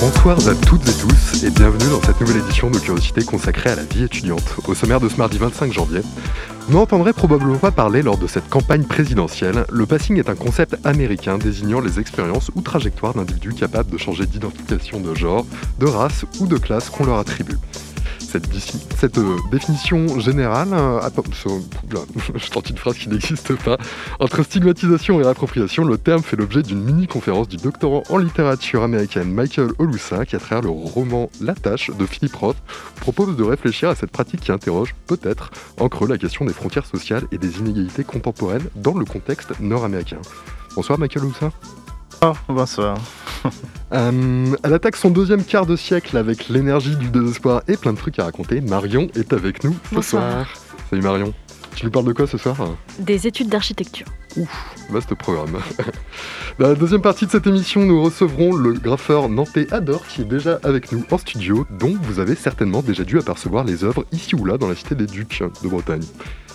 Bonsoir à toutes et tous et bienvenue dans cette nouvelle édition de Curiosité consacrée à la vie étudiante. Au sommaire de ce mardi 25 janvier, vous n'entendrez probablement pas parler lors de cette campagne présidentielle. Le passing est un concept américain désignant les expériences ou trajectoires d'individus capables de changer d'identification de genre, de race ou de classe qu'on leur attribue. Cette, euh, définition générale, euh, je tente une phrase qui n'existe pas, entre stigmatisation et réappropriation, le terme fait l'objet d'une mini-conférence du doctorant en littérature américaine Michael Olusa, qui à travers le roman La Tâche de Philip Roth propose de réfléchir à cette pratique qui interroge peut-être en creux la question des frontières sociales et des inégalités contemporaines dans le contexte nord-américain. Bonsoir Michael Olusa. Oh, bonsoir. Euh, elle attaque son deuxième quart de siècle avec l'énergie du désespoir et plein de trucs à raconter. Marion est avec nous ce soir. Salut Marion. Tu nous parles de quoi ce soir Des études d'architecture. Ouf, vaste programme. Dans la deuxième partie de cette émission, nous recevrons le graffeur nantais Ador qui est déjà avec nous en studio, dont vous avez certainement déjà dû apercevoir les œuvres ici ou là dans la cité des Ducs de Bretagne.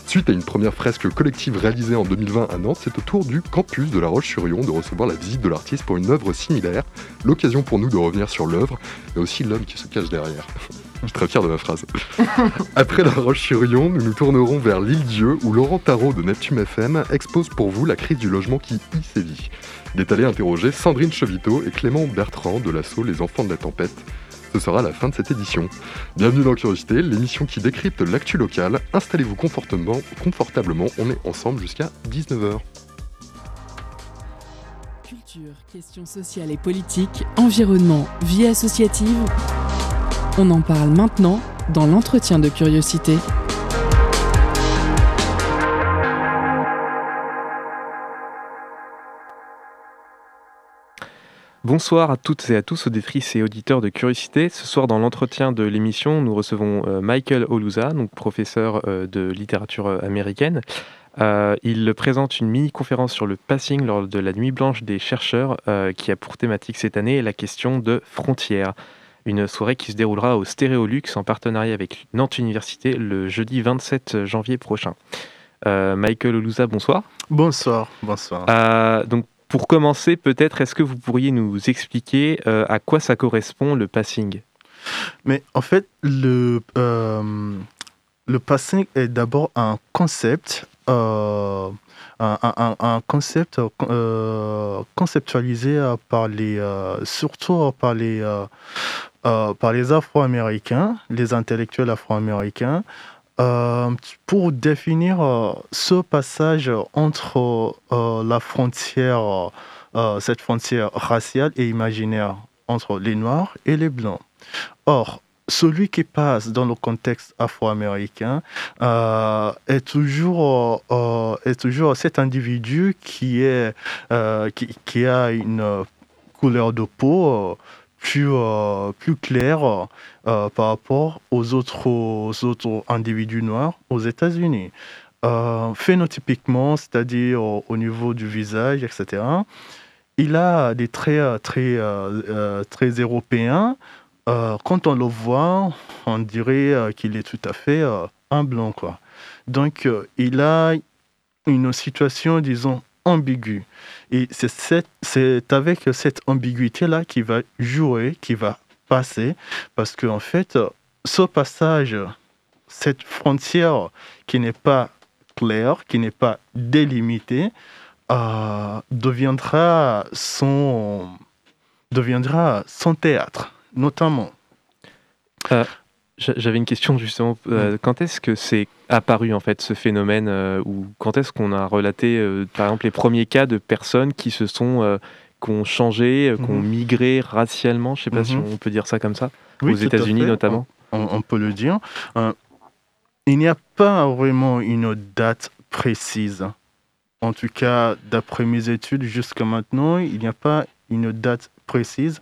Suite à une première fresque collective réalisée en 2020 à Nantes, c'est au tour du campus de La Roche-sur-Yon de recevoir la visite de l'artiste pour une œuvre similaire. L'occasion pour nous de revenir sur l'œuvre, mais aussi l'homme qui se cache derrière. Je suis très fier de ma phrase. Après La Roche-sur-Yon, nous nous tournerons vers l'île Dieu où Laurent Tarot de Neptune FM expose pour vous la crise du logement qui y sévit. Il est allé interroger Sandrine Chevito et Clément Bertrand de l'assaut Les Enfants de la Tempête ce sera la fin de cette édition. Bienvenue dans Curiosité, l'émission qui décrypte l'actu locale. Installez-vous confortablement, confortablement, on est ensemble jusqu'à 19h. Culture, questions sociales et politiques, environnement, vie associative. On en parle maintenant dans l'entretien de Curiosité. Bonsoir à toutes et à tous, auditrices et auditeurs de Curiosité. Ce soir, dans l'entretien de l'émission, nous recevons euh, Michael Olusa, donc professeur euh, de littérature euh, américaine. il présente une mini-conférence sur le passing lors de la Nuit Blanche des chercheurs, qui a pour thématique cette année la question de frontières. Une soirée qui se déroulera au Stéréolux en partenariat avec Nantes Université le jeudi 27 janvier prochain. Michael Olusa, bonsoir. Bonsoir, bonsoir. donc pour commencer, peut-être, est-ce que vous pourriez nous expliquer euh, à quoi ça correspond le passing? Mais en fait, le, euh, le passing est d'abord un concept, euh, un, concept conceptualisé par les, surtout par les, par les Afro-Américains, les intellectuels afro-américains, euh, pour définir euh, ce passage entre euh, la frontière, cette frontière raciale et imaginaire entre les Noirs et les Blancs. Or, celui qui passe dans le contexte afro-américain est, toujours, cet individu qui, a une couleur de peau plus, euh, plus clair euh, par rapport aux autres, autres individus noirs aux États-Unis. Euh, phénotypiquement, c'est-à-dire au, niveau du visage, etc., il a des traits très, très européens. quand on le voit, on dirait qu'il est tout à fait un blanc. Quoi. Donc, il a une situation, disons, ambiguë. Et c'est avec cette ambiguïté-là qui va jouer, qui va passer, parce qu'en en fait, ce passage, cette frontière qui n'est pas claire, qui n'est pas délimitée, euh, deviendra, son, deviendra son théâtre, notamment. Euh, j'avais une question justement. Euh, quand est-ce que c'est apparu en fait ce phénomène euh, ou quand est-ce qu'on a relaté euh, par exemple les premiers cas de personnes qui se sont qui ont changé, qui ont mhm. migré racialement, je ne sais pas si mhm. on peut dire ça comme ça, aux États-Unis notamment. On, on, peut le dire. il n'y a pas vraiment une date précise. En tout cas, d'après mes études jusqu'à maintenant, il n'y a pas une date précise.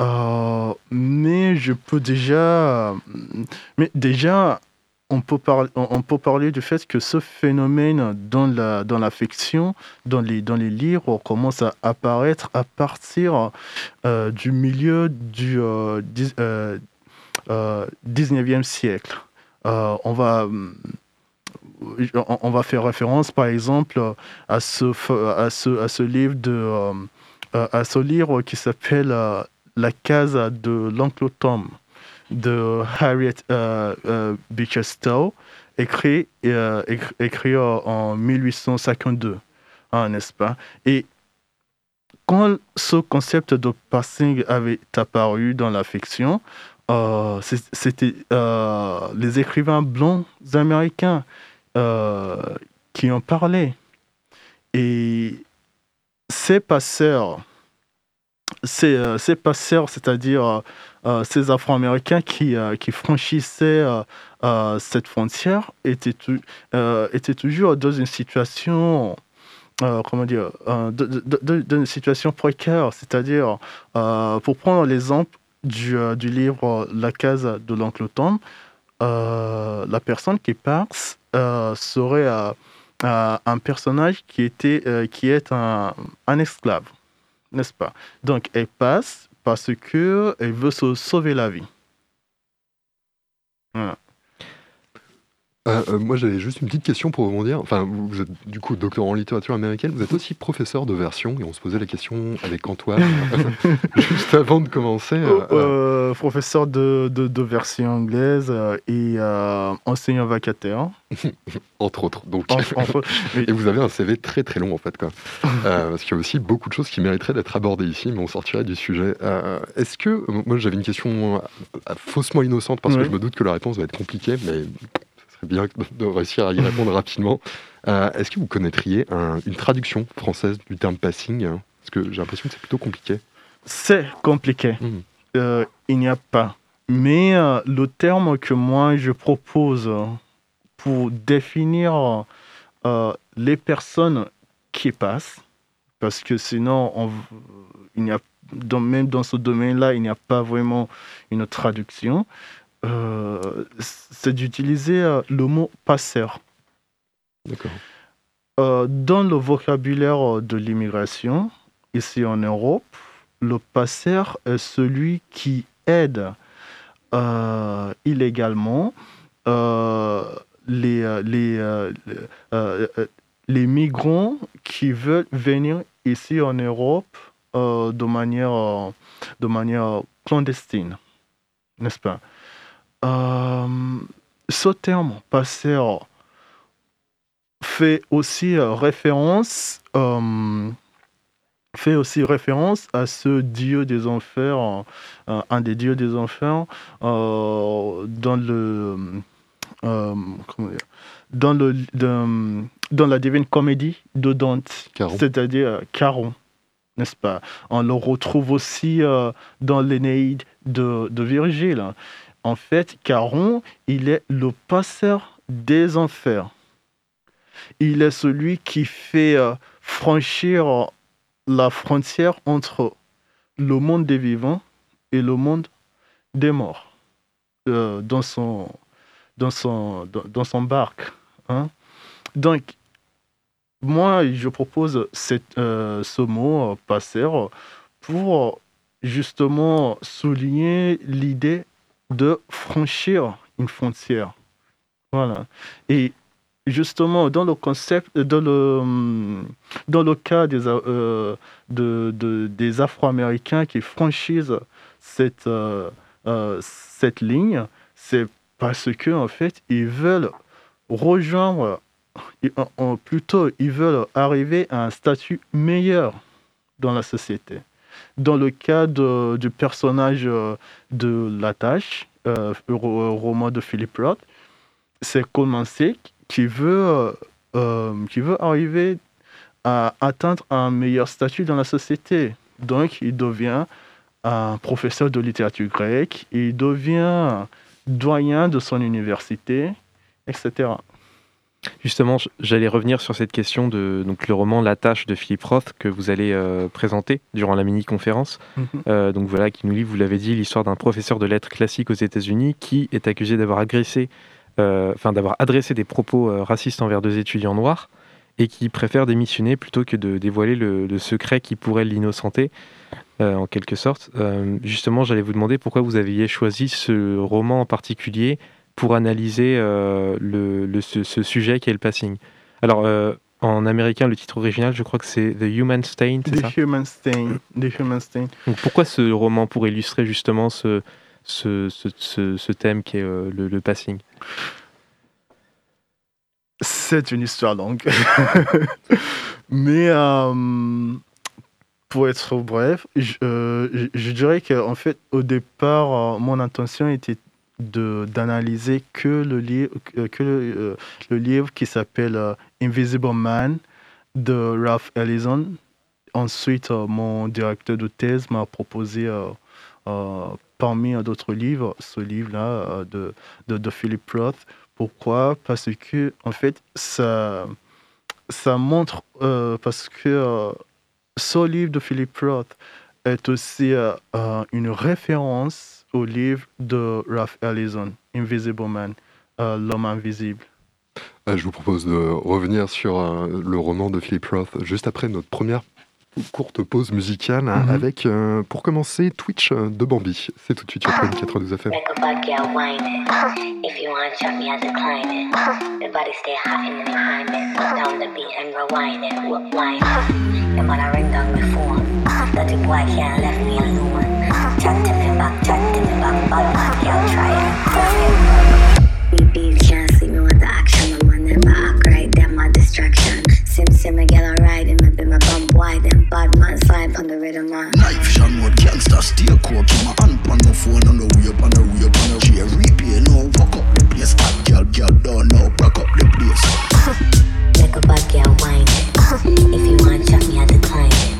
Euh, mais je peux déjà. Mais déjà, on peut, parler, on peut parler du fait que ce phénomène dans la, dans la fiction, dans les, dans les livres, commence à apparaître à partir euh, du milieu du euh, 19e siècle. on va on va faire référence par exemple à ce, à ce, à ce livre de euh, à ce livre qui s'appelle euh, La case de l'oncle Tom de Harriet euh, Beecher Stowe écrit, écrit en 1852 hein, n'est-ce pas? Et quand ce concept de passing avait apparu dans la fiction, c'était les écrivains blancs américains euh, qui en parlaient. Et ces passeurs, ces, euh, ces passeurs, c'est-à-dire euh, ces Afro-Américains qui, franchissaient cette frontière, étaient, toujours dans une situation comment dire, une situation précaire, c'est-à-dire, pour prendre l'exemple du, livre La case de l'oncle Tom, la personne qui passe euh, serait euh, euh, un personnage qui, était, qui est un esclave, n'est-ce pas? Donc elle passe parce qu'elle veut se sauver la vie. Voilà. Euh, euh, moi, j'avais juste une petite question pour rebondir. Enfin, vous, êtes du coup doctorant en littérature américaine, vous êtes aussi professeur de version, et on se posait la question avec Antoine, juste avant de commencer. Euh, professeur de, de, version anglaise et enseignant vacataire. Entre autres. Donc. Et vous avez un CV très très long en fait. Quoi. parce qu'il y a aussi beaucoup de choses qui mériteraient d'être abordées ici, mais on sortirait du sujet. Est-ce que. Moi, j'avais une question faussement innocente, parce que je me doute que la réponse va être compliquée, mais bien de réussir à y répondre rapidement. Euh, est-ce que vous connaîtriez une traduction française du terme passing? Parce que j'ai l'impression que c'est plutôt compliqué. C'est compliqué. Mmh. Euh, il n'y a pas. Mais euh, le terme que moi je propose pour définir les personnes qui passent, parce que sinon, on, il n'y a, même dans ce domaine-là, il n'y a pas vraiment une traduction. Euh, c'est d'utiliser euh, le mot passeur. D'accord. Euh, dans le vocabulaire de l'immigration, ici en Europe, le passeur est celui qui aide illégalement les, les, les migrants qui veulent venir ici en Europe de, manière, de manière clandestine, n'est-ce pas? Ce terme passeur fait aussi euh, référence euh, fait aussi référence à ce dieu des enfers, un des dieux des enfers dans le dans le dans, la divine comédie de Dante, c'est-à-dire Caron, n'est-ce pas? On le retrouve aussi dans l'Énéide de, de Virgile. En fait, Caron, il est le passeur des enfers. Il est celui qui fait euh, franchir la frontière entre le monde des vivants et le monde des morts euh, dans, son, barque. Hein. Donc, moi, je propose euh, ce mot, passeur, pour justement souligner l'idée de franchir une frontière. Voilà. Et justement, dans le concept, dans le, dans le cas des, euh, de, de, des Afro-Américains qui franchissent cette, euh, euh, cette ligne, c'est parce que en fait, ils veulent rejoindre, plutôt, ils veulent arriver à un statut meilleur dans la société dans le cas du personnage euh, de La Tâche, euh, roman de Philippe Roth, c'est Coleman qui veut, euh, qui veut arriver à atteindre un meilleur statut dans la société. Donc, il devient un professeur de littérature grecque, il devient doyen de son université, etc. Justement, j'allais revenir sur cette question de donc le roman La tâche de Philippe Roth que vous allez euh, présenter durant la mini-conférence. Mhm. Euh, donc voilà, qui nous lit, vous l'avez dit, l'histoire d'un professeur de lettres classiques aux États-Unis qui est accusé d'avoir agressé, euh, enfin d'avoir adressé des propos racistes envers deux étudiants noirs et qui préfère démissionner plutôt que de dévoiler le, secret qui pourrait l'innocenter, en quelque sorte. justement, j'allais vous demander pourquoi vous aviez choisi ce roman en particulier pour analyser euh, le, ce, sujet qui est le passing. Alors, euh, en américain, le titre original, je crois que c'est The Human Stain, ça? Human Stain. The Human Stain. Donc, pourquoi ce roman Pour illustrer justement ce, ce, ce, ce thème qui est euh, le, passing? C'est une histoire longue. Mais pour être bref, je, je dirais qu'en fait, au départ, mon intention était d'analyser que le livre euh, que le, euh, livre qui s'appelle euh, Invisible Man de Ralph Ellison. Ensuite, mon directeur de thèse m'a proposé parmi d'autres livres ce livre-là de, de, de, Philip Roth. Pourquoi? Parce que en fait ça ça montre parce que ce livre de Philip Roth est aussi une référence au livre de Ralph Ellison, Invisible Man, euh, L'homme invisible. Euh, je vous propose de revenir sur euh, le roman de Philip Roth juste après notre première courte pause musicale hein, mhm. avec, pour commencer, Twitch de Bambi. C'est tout de suite sur Prime 92 FM. Chat to me back, chat to me back, bad man, y'all try it. We beef can't see me with the action, my man never act right, my distraction. Sim sim, I alright, and maybe my bump wide, them bad man slide on the rhythm, man. Life mode gangster, stay cool, keep my hand on my phone, on the way up, on the way up, on the way replay, no, fuck up the place, girl, girl, don't know, up the place. Make a bad girl whine. If you want, chop me, I decline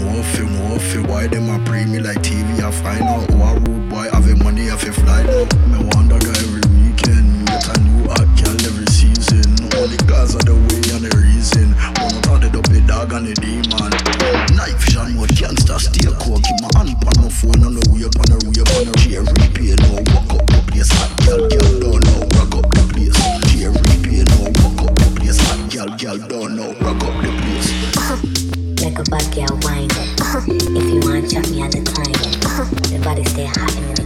fi know fi why them a pre me like TV I find out who a rude boy have money I fi fly now. Me wonder guy every weekend Get a new hot girl every season. Only cause of the way and the reason. One the up dog and the demon. Night vision mode gangster stay cool Keep my hand on my phone on the way up on the way up on the chair. Replay now Walk up the place hot girl girl don't know. Rock up the place chair. Replay now Walk up the place hot girl girl don't know. Rock up the place. Make a bad girl whine If you want chop me I decline The body stay hot in the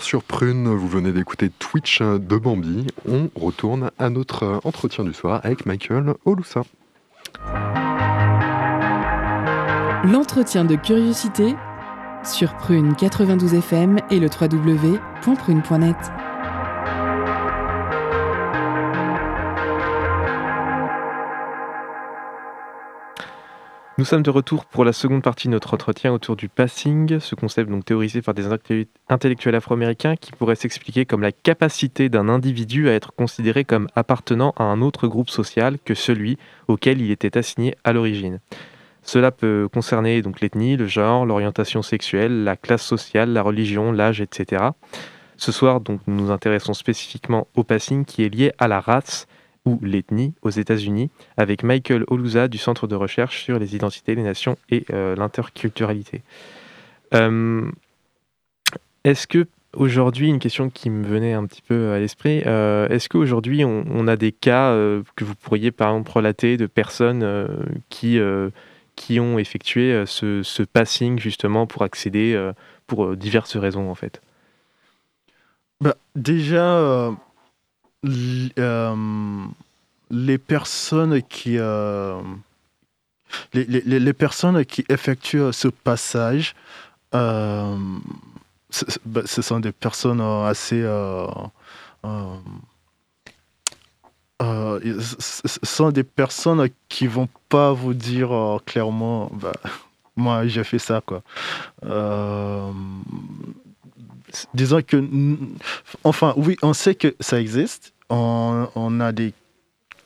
sur Prune, vous venez d'écouter Twitch de Bambi. On retourne à notre entretien du soir avec Michael Olusa. L'entretien de curiosité sur Prune 92 FM et le www.prune.net. Nous sommes de retour pour la seconde partie de notre entretien autour du passing, ce concept donc théorisé par des intellectuels afro-américains qui pourrait s'expliquer comme la capacité d'un individu à être considéré comme appartenant à un autre groupe social que celui auquel il était assigné à l'origine. Cela peut concerner donc l'ethnie, le genre, l'orientation sexuelle, la classe sociale, la religion, l'âge, etc. Ce soir, donc, nous nous intéressons spécifiquement au passing qui est lié à la race ou l'ethnie aux États-Unis, avec Michael Oluza du Centre de recherche sur les identités, les nations et euh, l'interculturalité. Euh, est-ce que aujourd'hui, une question qui me venait un petit peu à l'esprit, euh, est-ce qu'aujourd'hui on, a des cas que vous pourriez par exemple relater de personnes qui qui ont effectué euh, ce, passing justement pour accéder euh, pour euh, diverses raisons en fait? Bah, Déjà, les personnes qui les, les, personnes qui effectuent ce passage, bah, ce sont des personnes assez euh, ce sont des personnes qui vont pas vous dire euh, clairement, bah, moi j'ai fait ça quoi. Euh, disons que, enfin oui, on sait que ça existe. On, a des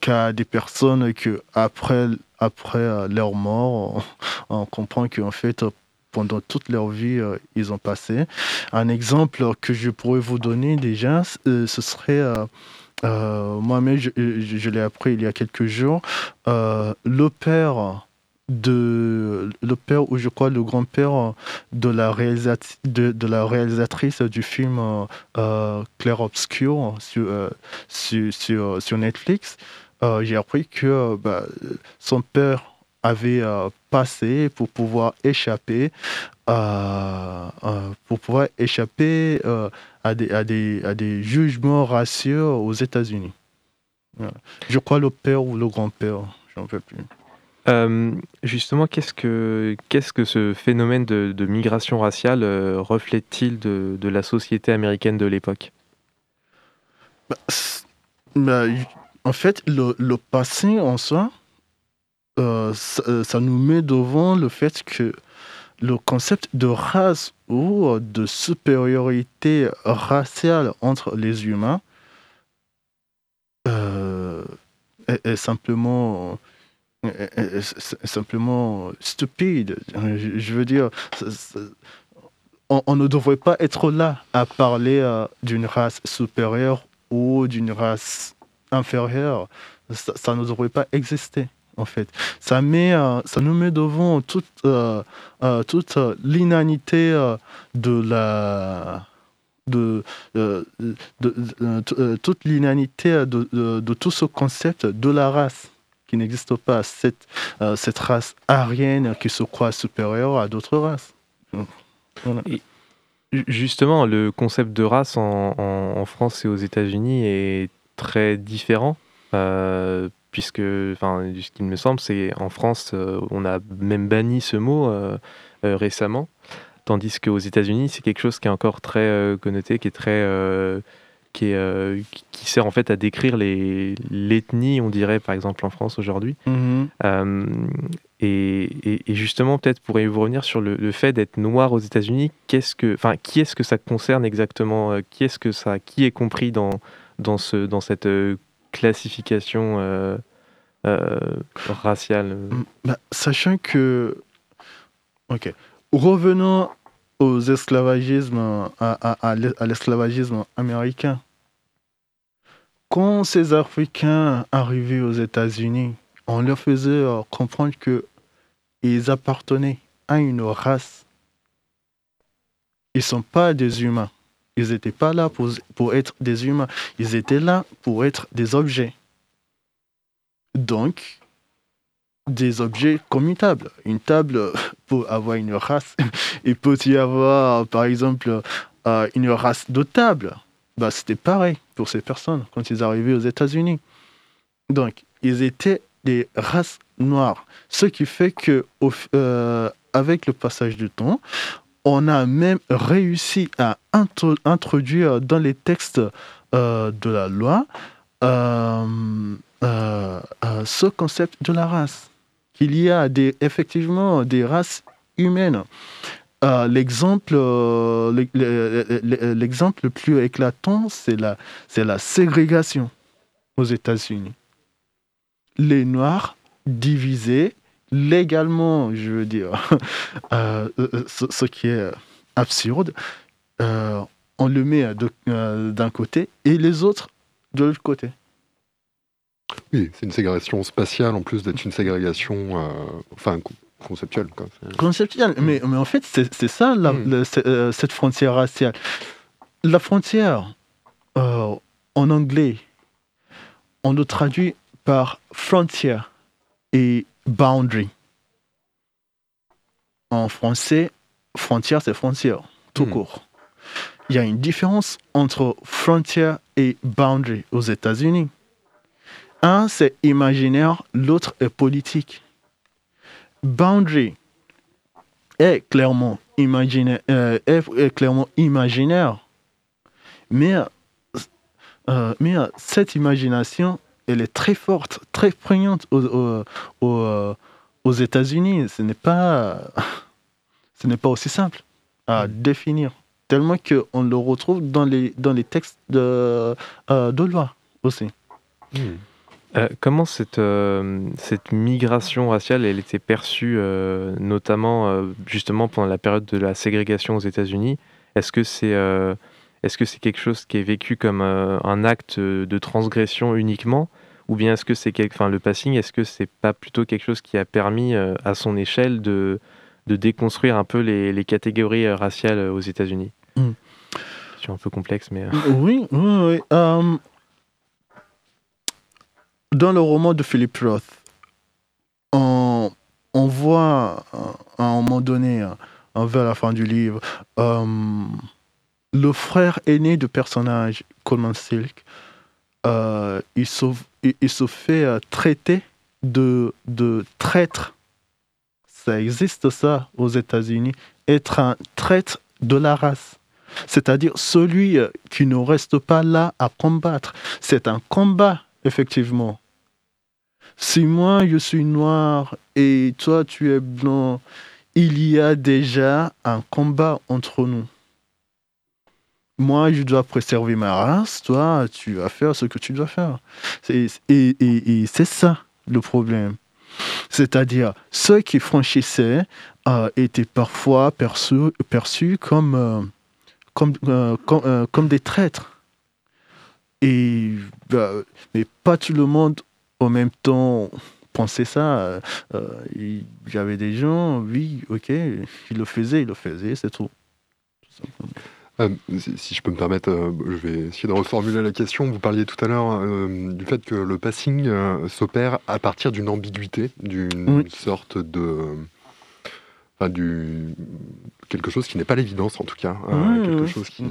cas des personnes que après après leur mort, on, comprend qu'en fait pendant toute leur vie, ils ont passé. Un exemple que je pourrais vous donner déjà, ce serait euh, moi-même, je, l'ai appris il y a quelques jours. Euh, le père de le père ou je crois le grand-père de la réalisatrice du film euh, Claire Obscure sur, sur, sur, Netflix j'ai appris que bah, son père avait passé pour pouvoir échapper pour pouvoir échapper à des, à des, à des jugements raciaux aux États-Unis. Je crois le père ou le grand-père, j'en veux plus. Euh, justement, qu'est-ce que, ce phénomène de, migration raciale euh, reflète-t-il de, la société américaine de l'époque? Bah, bah, En fait, le, passé en soi, euh, ça, nous met devant le fait que le concept de race ou de supériorité raciale entre les humains est, simplement simplement stupide. Je, veux dire, on, ne devrait pas être là à parler euh, d'une race supérieure ou d'une race inférieure. ça, ne devrait pas exister en fait. Ça, met, euh, ça nous met devant toute, euh, euh, toute l'inanité de la de, toute l'inanité de, de, tout ce concept de la race n'existe pas, cette, cette race arienne qui se croit supérieure à d'autres races. justement, le concept de race en, France et aux États-Unis est très différent puisque, enfin, ce qu'il me semble, c'est en France, euh, on a même banni ce mot euh, euh, récemment, tandis qu'aux États-Unis, c'est quelque chose qui est encore très connoté, qui est très qui, est, qui, sert en fait à décrire l'ethnie, on dirait par exemple en France aujourd'hui. Mm-hmm. et, justement, peut-être pourriez-vous revenir sur le, fait d'être noir aux États-Unis? Qu'est-ce que, enfin, qui est-ce que ça concerne exactement Qui est-ce que ça, qui est compris dans dans ce dans cette classification euh, euh, raciale? Mm, bah, Sachant que. Ok. Revenons aux esclavagismes, à, l'esclavagisme américain. Quand ces Africains arrivaient aux États-Unis, on leur faisait euh, comprendre que ils appartenaient à une race. Ils ne sont pas des humains. Ils n'étaient pas là pour, pour être des humains. Ils étaient là pour être des objets. Donc, des objets commutables. Une table, pour avoir une race, il peut y avoir, par exemple, euh, une race de table. Bah, C'était pareil pour ces personnes quand ils arrivaient aux États-Unis. Donc, ils étaient des races noires. Ce qui fait que, euh, avec le passage du temps, on a même réussi à introduire dans les textes euh, de la loi ce concept de la race. Qu'il y a effectivement des races humaines. l'exemple, l'exemple le plus éclatant, c'est la, la ségrégation aux États-Unis. Les Noirs divisés légalement, je veux dire, euh, euh, ce, qui est absurde, euh, on le met d'un côté et les autres de l'autre côté. Oui, c'est une ségrégation spatiale en plus d'être une ségrégation enfin, conceptuelle. Conceptuelle, mais, mais en fait, c'est ça hmm. cette frontière raciale. La frontière, en anglais, on le traduit par frontière et boundary. En français, frontière, c'est frontière, tout hmm. court. Il y a une différence entre frontière et boundary aux États-Unis. Un, c'est imaginaire, l'autre est politique. Boundary est clairement imaginaire, euh, est clairement imaginaire mais, euh, mais cette imagination elle est très forte, très prégnante aux, aux, aux États-Unis. Ce n'est pas, ce n'est pas aussi simple à mm. définir, tellement qu'on le retrouve dans les, dans les textes de, euh, de loi aussi. Mm. Euh, comment cette, euh, cette migration raciale elle était perçue, notamment justement pendant la période de la ségrégation aux États-Unis? Est-ce que c'est est-ce que c'est quelque chose qui est vécu comme un acte de transgression uniquement? Ou bien est-ce que c'est enfin, le passing, est-ce que c'est pas plutôt quelque chose qui a permis euh, à son échelle de, de déconstruire un peu les, les catégories euh, raciales euh, aux États-Unis? Mm. C'est un peu complexe, mais. Oui, oui, oui. Dans le roman de Philip Roth, on, voit à un moment donné, vers la fin du livre, le frère aîné du personnage Coleman Silk euh, il, se, fait euh, traiter de, de traître. Ça existe ça aux États-Unis. Être un traître de la race. C'est-à-dire celui euh, qui ne reste pas là à combattre. C'est un combat, effectivement. Si moi je suis noir et toi tu es blanc, il y a déjà un combat entre nous moi, je dois préserver ma race, toi, tu vas faire ce que tu dois faire. Et, c'est ça le problème. C'est-à-dire, ceux qui franchissaient euh, étaient parfois perçus, perçus comme, euh, comme, euh, comme, des traîtres. Et, bah, mais pas tout le monde en même temps pensait ça. Il y avait des gens, oui, ok, ils le faisaient, ils le faisaient, c'est tout. tout euh, si je peux me permettre, euh, je vais essayer de reformuler la question. Vous parliez tout à l'heure euh, du fait que le passing s'opère à partir d'une ambiguïté, d'une sorte de. Enfin, du, quelque chose qui n'est pas l'évidence en tout cas. quelque chose qui.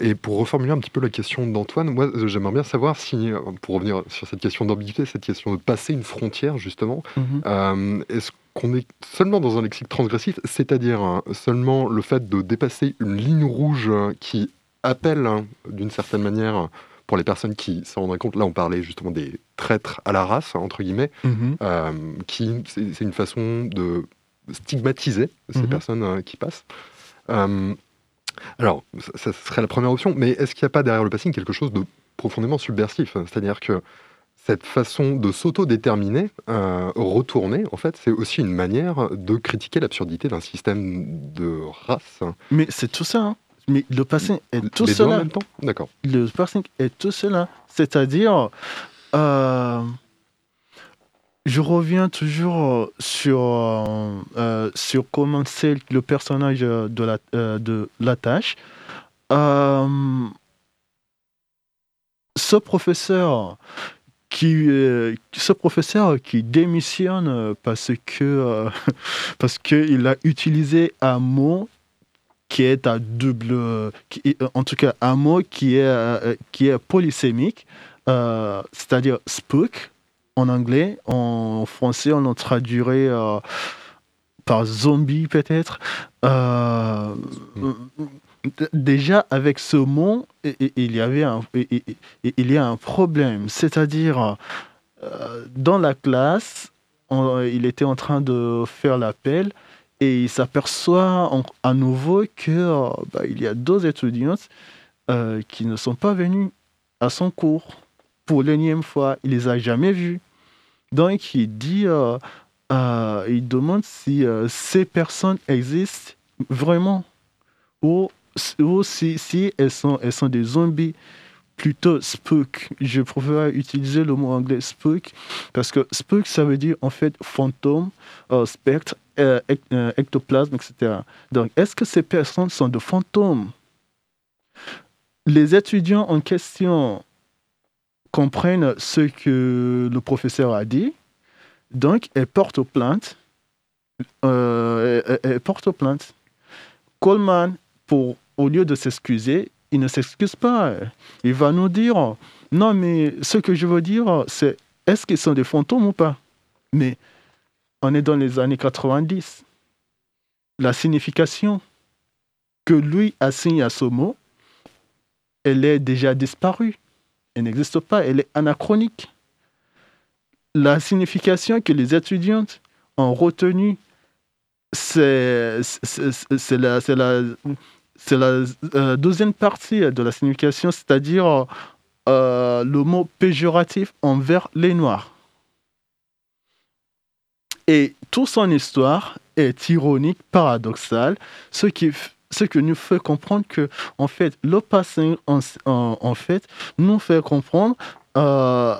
et pour reformuler un petit peu la question d'Antoine, moi j'aimerais bien savoir si, pour revenir sur cette question d'ambiguïté, cette question de passer une frontière justement, mhm. est-ce qu'on est seulement dans un lexique transgressif, c'est-à-dire hein, seulement le fait de dépasser une ligne rouge qui appelle hein, d'une certaine manière pour les personnes qui s'en rendraient compte, là on parlait justement des traîtres à la race, hein, entre guillemets, euh, qui c'est une façon de stigmatiser ces mhm. personnes qui passent. Euh, alors, ça, serait la première option, mais est-ce qu'il n'y a pas derrière le passing quelque chose de profondément subversif? C'est-à-dire que cette façon de s'autodéterminer, euh, retourner, en fait, c'est aussi une manière de critiquer l'absurdité d'un système de race. Mais c'est tout ça. Hein. Mais le passing est tout cela. en même temps? D'accord. Le passing est tout cela. C'est-à-dire, euh, je reviens toujours sur, euh, sur comment c'est le personnage de la, de tâche. ce professeur qui, euh, démissionne euh, parce que euh, parce qu'il a utilisé un mot qui est à double, en tout cas un mot qui est qui est polysémique, c'est-à-dire spook en anglais, en français on en traduirait par zombie peut-être. Euh, déjà avec ce mot, il y avait un, il y a un problème, c'est-à-dire dans la classe, il était en train de faire l'appel et il s'aperçoit à nouveau que bah, il y a deux étudiantes qui ne sont pas venues à son cours pour l'énième fois. Il les a jamais vus. Donc il dit, euh, euh, il demande si euh, ces personnes existent vraiment ou, si, si, elles, sont, elles sont des zombies plutôt spook. Je préfère utiliser le mot anglais spook parce que spook, ça veut dire en fait fantôme, spectre, ectoplasme, etc. Donc, est-ce que ces personnes sont des fantômes? Les étudiants en question comprennent ce que le professeur a dit. Donc, elle porte plainte. Euh, plainte. Coleman, pour, au lieu de s'excuser, il ne s'excuse pas. Il va nous dire, non, mais ce que je veux dire, c'est est-ce qu'ils sont des fantômes ou pas? Mais on est dans les années 90. La signification que lui assigne à ce mot, elle est déjà disparue elle n'existe pas, elle est anachronique. La signification que les étudiantes ont retenue, c'est la, euh, deuxième partie de la signification, c'est-à-dire euh, le mot péjoratif envers les Noirs. Et toute son histoire est ironique, paradoxale, ce qui ce que nous fait comprendre que, en fait, le passé, en, fait, nous fait comprendre euh,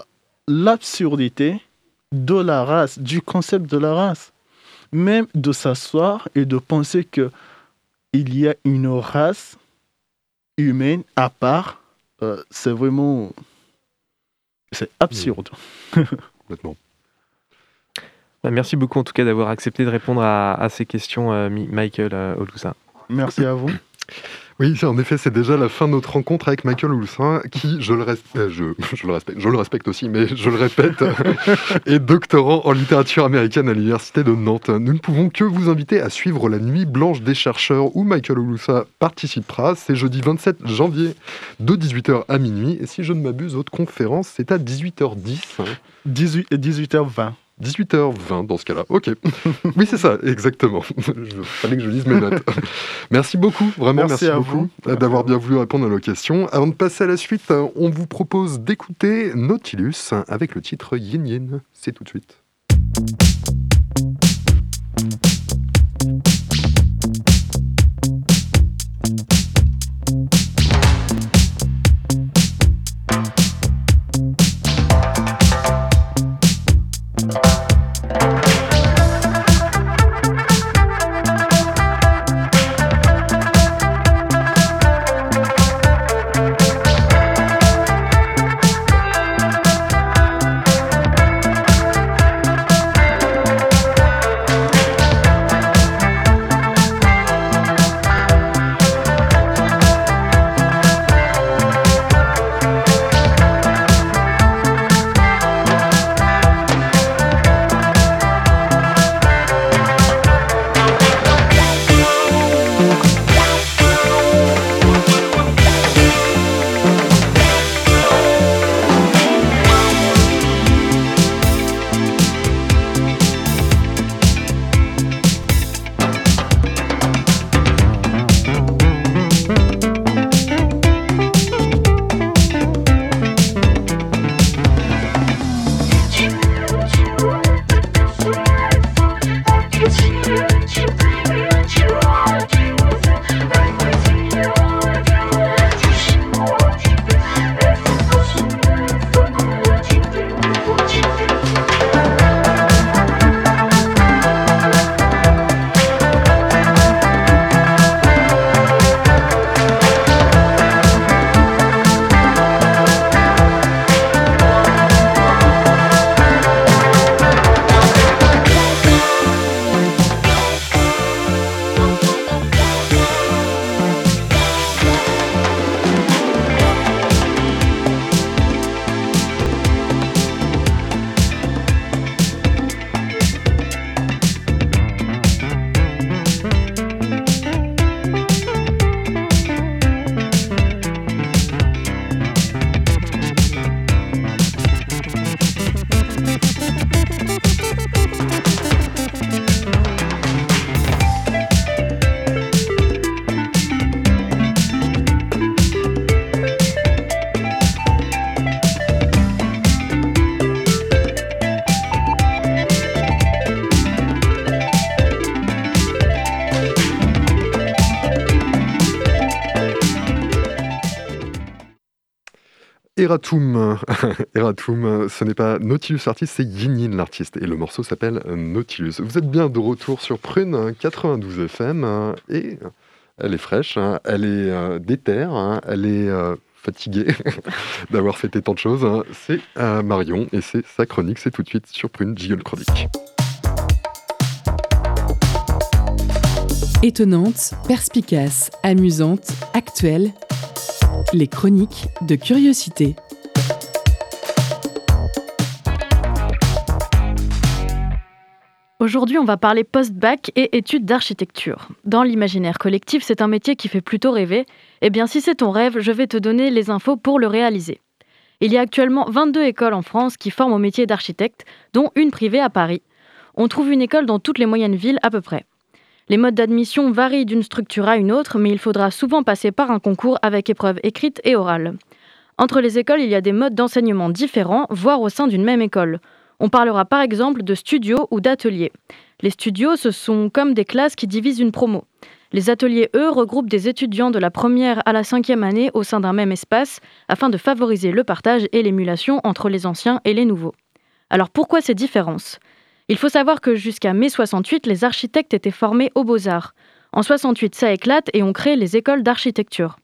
l'absurdité de la race, du concept de la race. Même de s'asseoir et de penser que il y a une race humaine à part, euh, c'est vraiment... C'est absurde. Complètement. Bah, merci beaucoup en tout cas d'avoir accepté de répondre à, ces questions, euh, Michael Olusa. Merci à vous. Oui, en effet, c'est déjà la fin de notre rencontre avec Michael Oulsin, qui, je le, euh, je, le respecte, je le respecte aussi, mais je le répète, est doctorant en littérature américaine à l'Université de Nantes. Nous ne pouvons que vous inviter à suivre la Nuit blanche des chercheurs où Michael Oulsin participera. C'est jeudi 27 janvier de 18h à minuit. Et si je ne m'abuse, votre conférence, c'est à 18h10. 18, 18h20. 18h20 dans ce cas-là. Ok. oui, c'est ça, exactement. Il fallait que je lise mes notes. merci beaucoup, vraiment merci, beaucoup d'avoir bien voulu répondre à nos questions. Avant de passer à la suite, on vous propose d'écouter Nautilus avec le titre Yin Yin. C'est tout de suite. Eratum. Eratum, ce n'est pas Nautilus l'artiste, c'est Yin Yin l'artiste. Et le morceau s'appelle Nautilus. Vous êtes bien de retour sur Prune 92 FM. Et elle est fraîche, hein. elle est euh, déterre, hein. elle est euh, fatiguée d'avoir fêté tant de choses. Hein. C'est Marion et c'est sa chronique. C'est tout de suite sur Prune Jiggle Chronique. Étonnante, perspicace, amusante, actuelle, les chroniques de curiosité. Aujourd'hui, on va parler post-bac et études d'architecture. Dans l'imaginaire collectif, c'est un métier qui fait plutôt rêver. Eh bien, si c'est ton rêve, je vais te donner les infos pour le réaliser. Il y a actuellement 22 écoles en France qui forment au métier d'architecte, dont une privée à Paris. On trouve une école dans toutes les moyennes villes à peu près. Les modes d'admission varient d'une structure à une autre, mais il faudra souvent passer par un concours avec épreuves écrites et orales. Entre les écoles, il y a des modes d'enseignement différents, voire au sein d'une même école. On parlera par exemple de studios ou d'ateliers. Les studios, ce sont comme des classes qui divisent une promo. Les ateliers, eux, regroupent des étudiants de la première à la cinquième année au sein d'un même espace afin de favoriser le partage et l'émulation entre les anciens et les nouveaux. Alors pourquoi ces différences? Il faut savoir que jusqu'à mai 68, les architectes étaient formés aux beaux-arts. En 68, ça éclate et on crée les écoles d'architecture.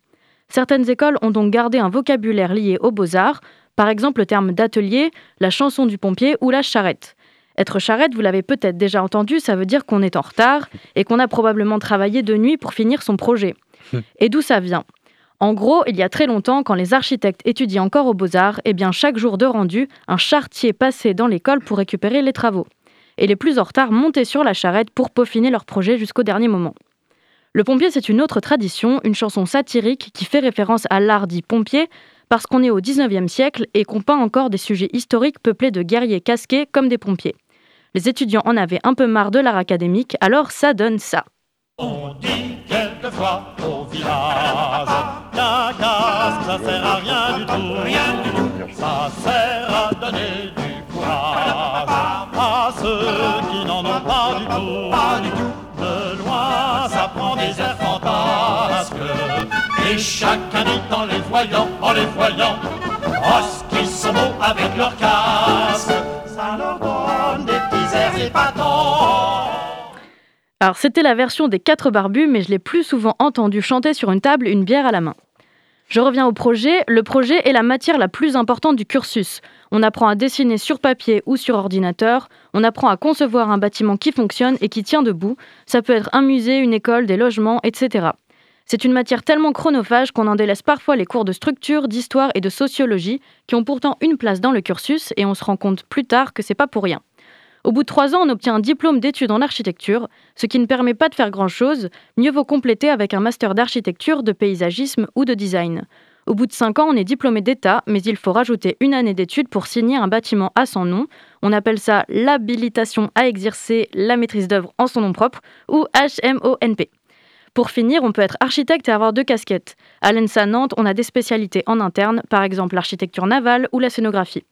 Certaines écoles ont donc gardé un vocabulaire lié aux beaux-arts, par exemple le terme d'atelier, la chanson du pompier ou la charrette. Être charrette, vous l'avez peut-être déjà entendu, ça veut dire qu'on est en retard et qu'on a probablement travaillé de nuit pour finir son projet. Et d'où ça vient? En gros, il y a très longtemps, quand les architectes étudiaient encore aux beaux-arts, eh bien chaque jour de rendu, un chartier passait dans l'école pour récupérer les travaux. Et les plus en retard montaient sur la charrette pour peaufiner leur projet jusqu'au dernier moment. Le pompier, c'est une autre tradition, une chanson satirique qui fait référence à l'art dit pompier, parce qu'on est au 19e siècle et qu'on peint encore des sujets historiques peuplés de guerriers casqués comme des pompiers. Les étudiants en avaient un peu marre de l'art académique, alors ça donne ça. On dit quelquefois au village, la casque ça sert à rien du tout, rien du tout. Ça sert chacun en les voyant, en les voyant, oh, avec leur casque. Ça leur donne des petits épatants. Alors c'était la version des quatre barbus, mais je l'ai plus souvent entendu chanter sur une table, une bière à la main. Je reviens au projet. Le projet est la matière la plus importante du cursus. On apprend à dessiner sur papier ou sur ordinateur. On apprend à concevoir un bâtiment qui fonctionne et qui tient debout. Ça peut être un musée, une école, des logements, etc. C'est une matière tellement chronophage qu'on en délaisse parfois les cours de structure, d'histoire et de sociologie, qui ont pourtant une place dans le cursus, et on se rend compte plus tard que c'est pas pour rien. Au bout de trois ans, on obtient un diplôme d'études en architecture, ce qui ne permet pas de faire grand-chose, mieux vaut compléter avec un master d'architecture, de paysagisme ou de design. Au bout de cinq ans, on est diplômé d'État, mais il faut rajouter une année d'études pour signer un bâtiment à son nom. On appelle ça l'habilitation à exercer la maîtrise d'œuvre en son nom propre, ou HMONP. Pour finir, on peut être architecte et avoir deux casquettes. À l'ENSA Nantes, on a des spécialités en interne, par exemple l'architecture navale ou la scénographie.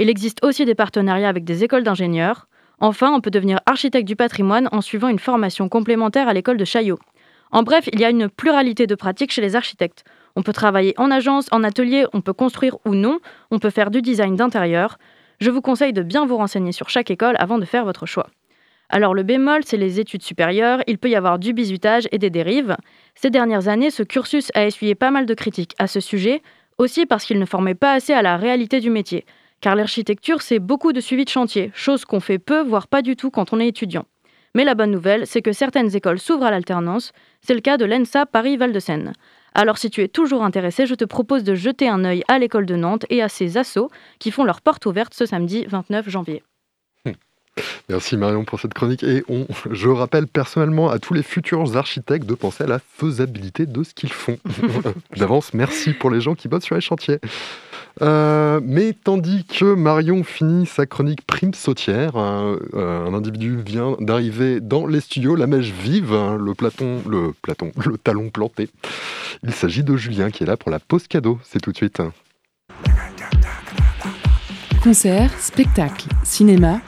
Il existe aussi des partenariats avec des écoles d'ingénieurs. Enfin, on peut devenir architecte du patrimoine en suivant une formation complémentaire à l'école de Chaillot. En bref, il y a une pluralité de pratiques chez les architectes. On peut travailler en agence, en atelier, on peut construire ou non, on peut faire du design d'intérieur. Je vous conseille de bien vous renseigner sur chaque école avant de faire votre choix. Alors le bémol, c'est les études supérieures, il peut y avoir du bizutage et des dérives. Ces dernières années, ce cursus a essuyé pas mal de critiques à ce sujet, aussi parce qu'il ne formait pas assez à la réalité du métier. Car l'architecture, c'est beaucoup de suivi de chantier, chose qu'on fait peu, voire pas du tout quand on est étudiant. Mais la bonne nouvelle, c'est que certaines écoles s'ouvrent à l'alternance, c'est le cas de l'ENSA Paris-Val-de-Seine. Alors si tu es toujours intéressé, je te propose de jeter un œil à l'école de Nantes et à ses assos qui font leur porte ouverte ce samedi 29 janvier. Merci Marion pour cette chronique et on, je rappelle personnellement à tous les futurs architectes de penser à la faisabilité de ce qu'ils font. D'avance, merci pour les gens qui bossent sur les chantiers. Euh, mais tandis que Marion finit sa chronique prime sautière, euh, un individu vient d'arriver dans les studios, la mèche vive, hein, le platon, le platon, le talon planté. Il s'agit de Julien qui est là pour la pause cadeau. C'est tout de suite. Concert, spectacle, cinéma.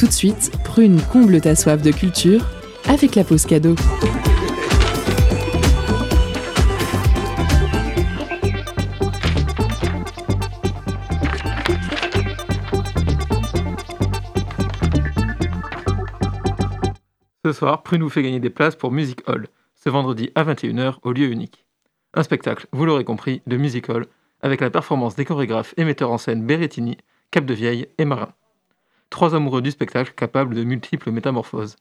Tout de suite, prune, comble ta soif de culture avec la pause cadeau. Ce soir, Prune vous fait gagner des places pour Music Hall, ce vendredi à 21h au lieu unique. Un spectacle, vous l'aurez compris, de Music Hall, avec la performance des chorégraphes et metteurs en scène Berrettini, Vieille et Marin. Trois amoureux du spectacle capables de multiples métamorphoses.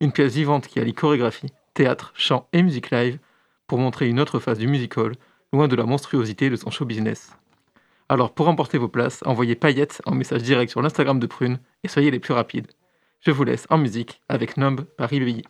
Une pièce vivante qui allie chorégraphie, théâtre, chant et musique live pour montrer une autre face du musical, loin de la monstruosité de son show business. Alors pour emporter vos places, envoyez paillettes en message direct sur l'Instagram de Prune et soyez les plus rapides. Je vous laisse en musique avec Numb Paris Leuilly.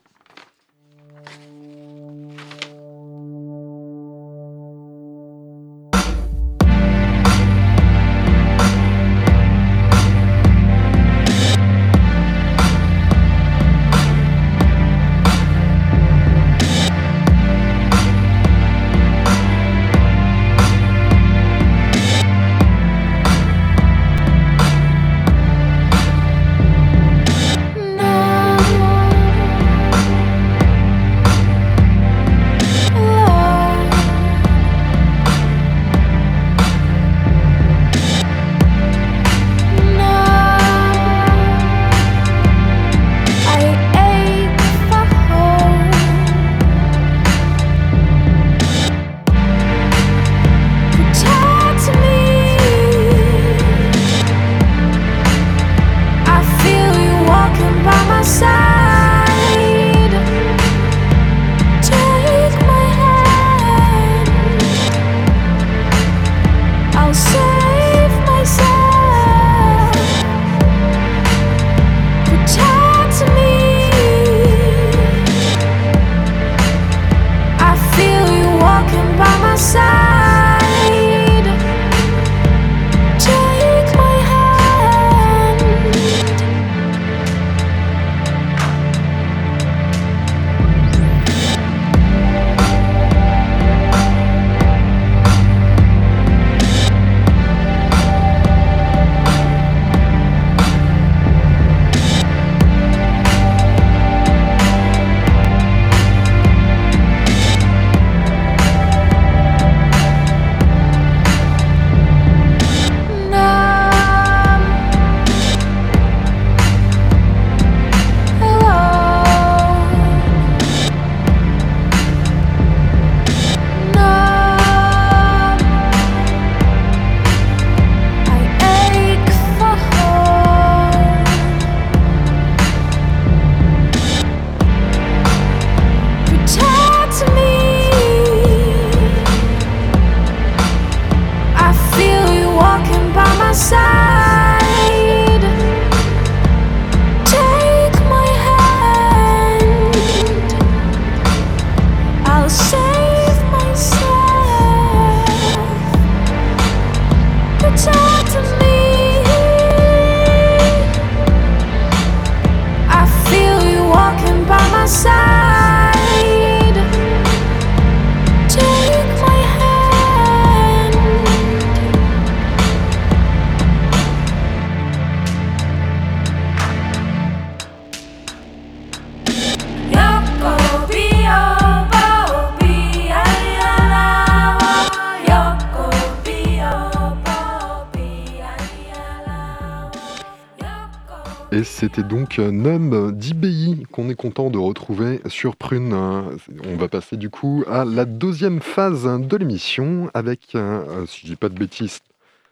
Passer du coup à la deuxième phase de l'émission avec, euh, si je dis pas de bêtises,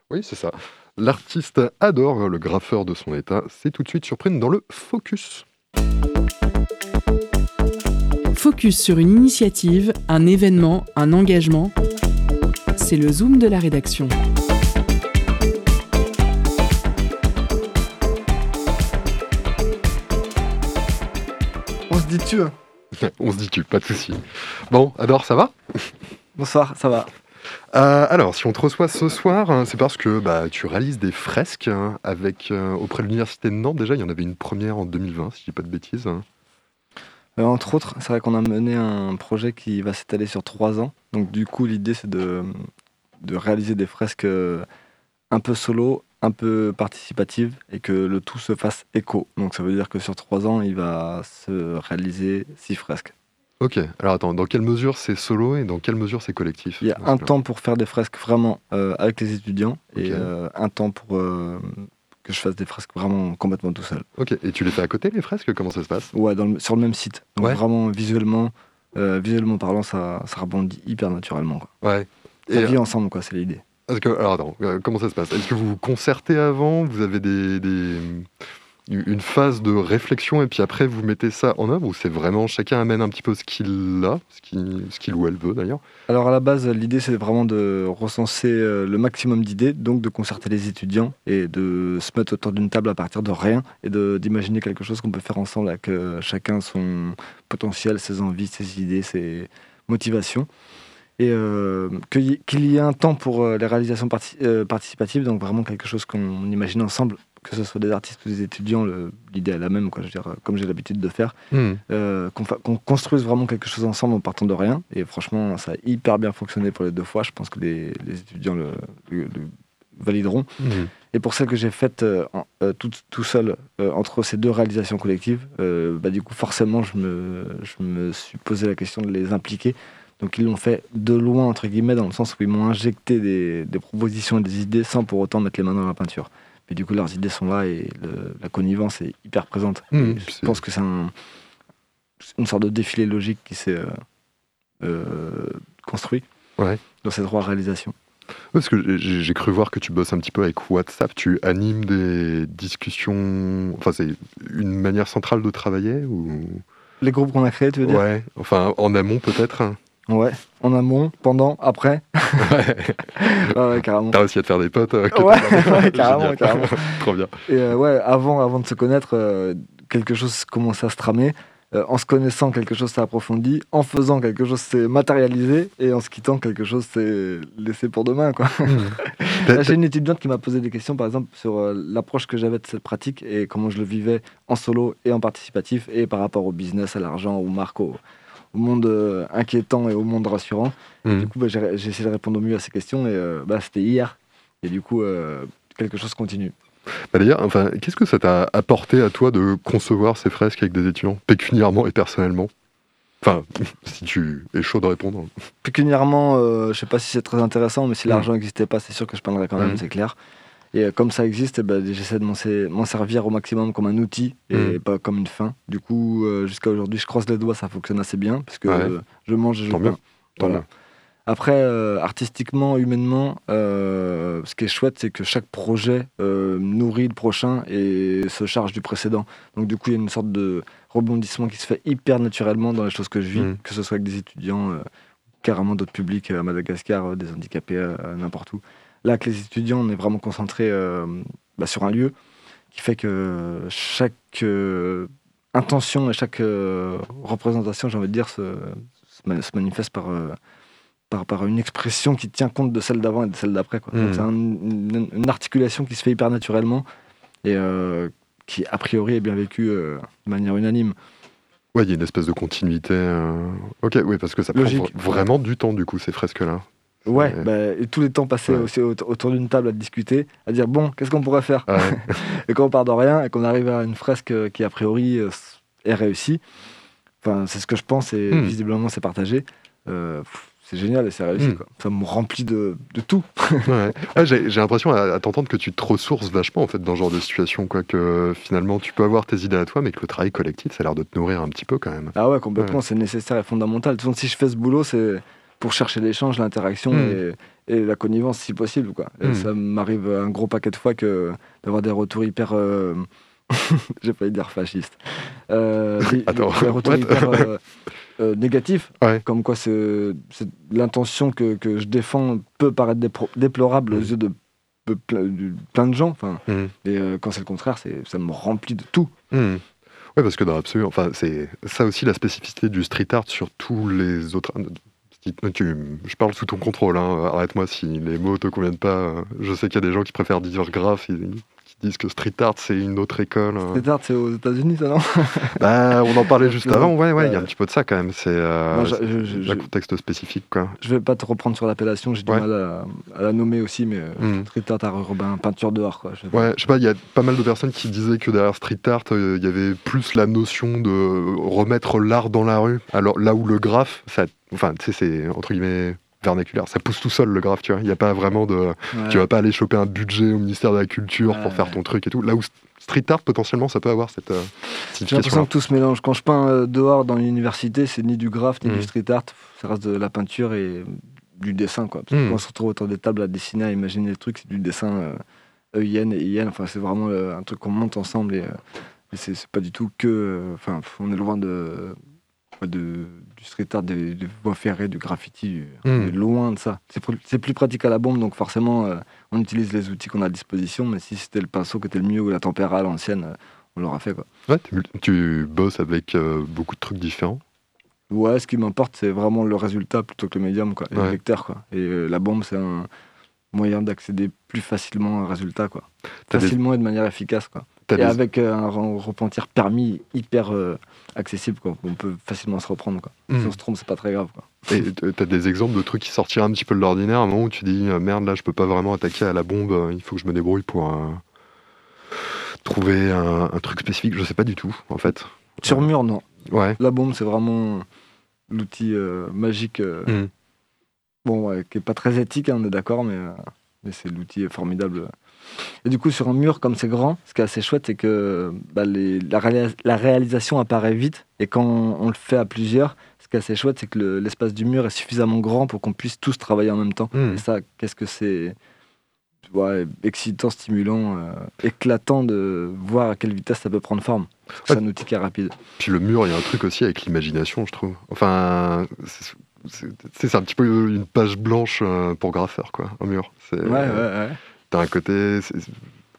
oui c'est ça, l'artiste adore le graffeur de son état. C'est tout de suite sur Prune dans le Focus. Focus sur une initiative, un événement, un engagement. C'est le zoom de la rédaction. se dit tu. Hein. On se dit tu, pas de souci. Bon, Adore, ça va? Bonsoir, ça va. Euh, alors, si on te reçoit ce soir, hein, c'est parce que bah, tu réalises des fresques hein, avec, euh, auprès de l'Université de Nantes. Déjà, il y en avait une première en 2020, si je dis pas de bêtises. Euh, entre autres, c'est vrai qu'on a mené un projet qui va s'étaler sur trois ans. Donc, du coup, l'idée, c'est de, de réaliser des fresques un peu solo, un peu participative et que le tout se fasse écho. Donc ça veut dire que sur trois ans, il va se réaliser six fresques. Ok, alors attends, dans quelle mesure c'est solo et dans quelle mesure c'est collectif Il y a un temps pour faire des fresques vraiment euh, avec les étudiants et euh, un temps pour euh, que je fasse des fresques vraiment complètement tout seul. Ok, et tu les fais à côté les fresques? Comment ça se passe? Ouais, dans le- sur le même site. Donc Ouais. vraiment visuellement, visuellement parlant, ça, ça rebondit hyper naturellement. Quoi. Ouais. Ça Et, vit ensemble, quoi, c'est l'idée. Alors attends, euh, comment ça se passe? Est-ce que vous concertez avant? Vous avez une phase de réflexion et puis après vous mettez ça en œuvre ou c'est vraiment chacun amène un petit peu ce qu'il a, ce qu'il ou elle veut d'ailleurs? Alors à la base, l'idée c'est vraiment de recenser euh, le maximum d'idées, donc de concerter les étudiants et de se mettre autour d'une table à partir de rien et d'imaginer quelque chose qu'on peut faire ensemble avec euh, chacun son potentiel, ses envies, ses idées, ses motivations. Et euh, qu'il y, ait un temps pour euh, les réalisations parti- euh, participatives, donc vraiment quelque chose qu'on imagine ensemble, que ce soit des artistes ou des étudiants, l'idée est la même, quoi, je veux dire, comme j'ai l'habitude de faire euh, qu'on construise vraiment quelque chose ensemble en partant de rien. Et franchement, ça a hyper bien fonctionné pour les deux fois. Je pense que les, les étudiants le, le- le valideront. Et pour celle que j'ai faite euh, euh, tout, tout seul euh, entre ces deux réalisations collectives, bah, du coup, forcément, je me, je me suis posé la question de les impliquer. Donc, ils l'ont fait de loin, entre guillemets, dans le sens où ils m'ont injecté des, des propositions et des idées sans pour autant mettre les mains dans la peinture. Mais du coup, leurs idées sont là et le- la connivence est hyper présente. Et je pense que c'est un- une sorte de défilé logique qui s'est euh, euh, construit Ouais. dans ces trois réalisations. Parce que j'ai j'ai cru voir que tu bosses un petit peu avec WhatsApp, tu animes des discussions, enfin c'est une manière centrale de travailler ou? Les groupes qu'on a créés, tu veux dire? Ouais, enfin en amont peut-être. Ouais, en amont, pendant, après. ouais, ouais, carrément. T'as réussi à te faire des potes euh, Ouais, ouais, carrément, carrément. Trop bien. Et euh, ouais, avant, avant de se connaître, euh, quelque chose commençait à se tramer. Euh, en se connaissant, quelque chose s'est approfondi. En faisant, quelque chose s'est matérialisé. Et en se quittant, quelque chose s'est laissé pour demain. Quoi. Là, J'ai une étudiante qui m'a posé des questions, par exemple, sur l'approche que j'avais de cette pratique et comment je le vivais en solo et en participatif, et par rapport au business, à l'argent, aux marques, au, monde euh, inquiétant et au monde rassurant. Mhm. Du coup, bah, j'ai essayé de répondre au mieux à ces questions, et euh, bah, c'était hier. Et du coup, euh, quelque chose continue. Bah, D'ailleurs, enfin, qu'est-ce que ça t'a apporté à toi de concevoir ces fresques avec des étudiants, pécuniairement et personnellement? Enfin, si tu es chaud de répondre. Pécuniairement, je sais pas si c'est très intéressant, mais si Mm. l'argent n'existait pas, c'est sûr que je peindrais quand même, Mm. c'est clair. Et euh, comme ça existe, eh ben, j'essaie de m'en ser- m'en servir au maximum comme un outil et Mm. pas comme une fin. Du coup, euh, jusqu'à aujourd'hui, je croise les doigts, ça fonctionne assez bien parce que Ouais. je mange et je. Voilà. mieux. Après, euh, artistiquement, humainement, euh, ce qui est chouette, c'est que chaque projet euh, nourrit le prochain et se charge du précédent. Donc du coup, il y a une sorte de rebondissement qui se fait hyper naturellement dans les choses que je vis, Mm. que ce soit avec des étudiants, carrément d'autres publics à Madagascar, des handicapés, n'importe où. Là, avec les étudiants, on est vraiment concentré euh, bah, sur un lieu qui fait que chaque euh, intention et chaque euh, représentation, j'ai envie de dire, se, se ma- se manifeste par, par, par une expression qui tient compte de celle d'avant et de celle d'après. Mhm. c'est un- une, une articulation qui se fait hyper naturellement et euh, qui, a priori, est bien vécue euh, de manière unanime. Ouais, il y a une espèce de continuité. euh, Ok, oui, parce que ça prend Logique. vraiment du temps, du coup, ces fresques-là. Ouais, Ouais. bah, et tous les temps passés Ouais. aussi autour, d'une table à discuter, à dire bon, qu'est-ce qu'on pourrait faire? Ouais. Et quand on part de rien et qu'on arrive à une fresque euh, qui a priori euh, est réussie, enfin c'est ce que je pense et Hmm. visiblement c'est partagé. euh, c'est génial et c'est réussi. Hmm. Quoi. Ça me remplit de, de tout. Ouais. Ouais, j'ai j'ai l'impression à, à t'entendre que tu te ressources vachement en fait dans ce genre de situation, quoi. Que finalement tu peux avoir tes idées à toi, mais que le travail collectif, ça a l'air de te nourrir un petit peu quand même. Ah ouais, complètement, Ouais. c'est nécessaire et fondamental. De toute façon, si je fais ce boulot, c'est pour chercher l'échange, l'interaction Hmm. et, et la connivence si possible. Quoi. Et Hmm. Ça m'arrive un gros paquet de fois que d'avoir des retours hyper. euh, J'ai failli dire fasciste. Euh, des, Attends, des retours hyper euh, euh, négatifs. Ouais. Comme quoi c'est l'intention que, que je défends peut paraître dépro- déplorable aux Hmm. yeux de, de ple- de plein de gens. Enfin, et euh, quand c'est le contraire, c'est- ça me remplit de tout. Ouais, parce que dans l'absolu, enfin, c'est ça aussi la spécificité du street art sur tous les autres. Tu- je parle sous ton contrôle, hein, arrête-moi si les mots te conviennent pas. Je sais qu'il y a des gens qui préfèrent dire graphe, et qui disent que street art c'est une autre école. hein. Street art, c'est aux États-Unis, ça non? Bah, on en parlait juste avant, ouais, ouais, il y a un ouais. petit peu de ça quand même. C'est euh, un contexte spécifique, quoi. Je vais pas te reprendre sur l'appellation, j'ai Ouais. du mal à, à la nommer aussi, mais euh, Hmm. street art, art urbain, peinture dehors, quoi. Je- Ouais, je sais pas, il y a pas mal de personnes qui disaient que derrière street art, euh, il y avait plus la notion de remettre l'art dans la rue. Alors là où le graphe, ça, enfin, tu sais, c'est entre guillemets vernaculaire. Ça pousse tout seul le graphe, tu vois. Il n'y a pas vraiment de. Ouais. Tu vas pas aller choper un budget au ministère de la Culture pour faire ton truc et tout. Là où street art, potentiellement, ça peut avoir cette euh, J'ai l'impression que tout se mélange. Quand je peins euh, dehors dans l'université, c'est ni du graphe ni du street art. Ça reste de la peinture et du dessin. Quoi. Parce que Mhm. quand on se retrouve autour des tables à dessiner, à imaginer des trucs, c'est du dessin euh, EIN et IN. Enfin, c'est vraiment euh, un truc qu'on monte ensemble et, euh, c'est pas du tout que. Enfin, on est loin de, de- street art, des, des voies ferrées, du graffiti. on est loin de ça. C'est plus, pratique à la bombe, donc forcément, euh, on utilise les outils qu'on a à disposition. Mais si c'était le pinceau qui était le mieux ou la tempéra à l'ancienne, euh, on l'aura fait. Quoi. Ouais, tu, tu bosses avec euh, beaucoup de trucs différents. Ouais, ce qui m'importe, c'est vraiment le résultat plutôt que le médium, quoi, et Ouais. le vecteur, quoi. Et euh, la bombe, c'est un moyen d'accéder plus facilement à un résultat, quoi. Des- Facilement et de manière efficace, quoi. Et avec euh, un re- repentir permis hyper euh, accessible, quoi. On peut facilement se reprendre, quoi. Si Mhm. on se trompe, c'est pas très grave, quoi. Et t- t'as des exemples de trucs qui sortiraient un petit peu de l'ordinaire, à un moment où tu dis euh, merde, là je peux pas vraiment attaquer à la bombe, euh, il faut que je me débrouille pour euh, trouver un, un truc spécifique, je sais pas du tout en fait. Sur mur, non. Ouais. La bombe, c'est vraiment l'outil euh, magique. euh, Mhm. Bon, ouais, qui est pas très éthique, hein, on est d'accord, mais, euh, mais c'est l'outil formidable. Et du coup, sur un mur comme c'est grand, ce qui est assez chouette, c'est que bah, les- la, réalis- la réalisation apparaît vite. Et quand on le fait à plusieurs, ce qui est assez chouette, c'est que le- l'espace du mur est suffisamment grand pour qu'on puisse tous travailler en même temps. Mhm. Et ça, qu'est-ce que c'est ouais, excitant, stimulant, euh, éclatant de voir à quelle vitesse ça peut prendre forme. C'est Ouais. un outil qui est rapide. Puis le mur, il y a un truc aussi avec l'imagination, je trouve. Enfin, c'est- un petit peu une page blanche euh, pour graffeur, quoi, un mur. Ouais, ouais, ouais. T'as un côté.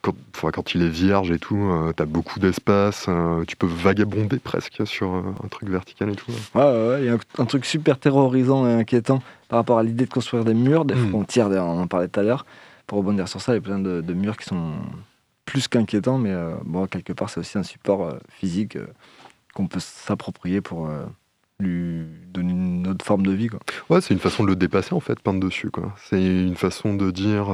Quand, enfin, quand il est vierge et tout, euh, t'as beaucoup d'espace, euh, tu peux vagabonder presque sur euh, un truc vertical et tout. Ouais, ouais, ouais, il y a un, un truc super terrorisant et inquiétant par rapport à l'idée de construire des murs, des Mm. frontières, on en parlait tout à l'heure. Pour rebondir sur ça, il y a plein de, de murs qui sont plus qu'inquiétants, mais bon, quelque part, c'est aussi un support physique qu'on peut s'approprier pour lui donner une autre forme de vie. Quoi. Ouais, c'est une façon de le dépasser en fait, peindre dessus. quoi. C'est une façon de dire.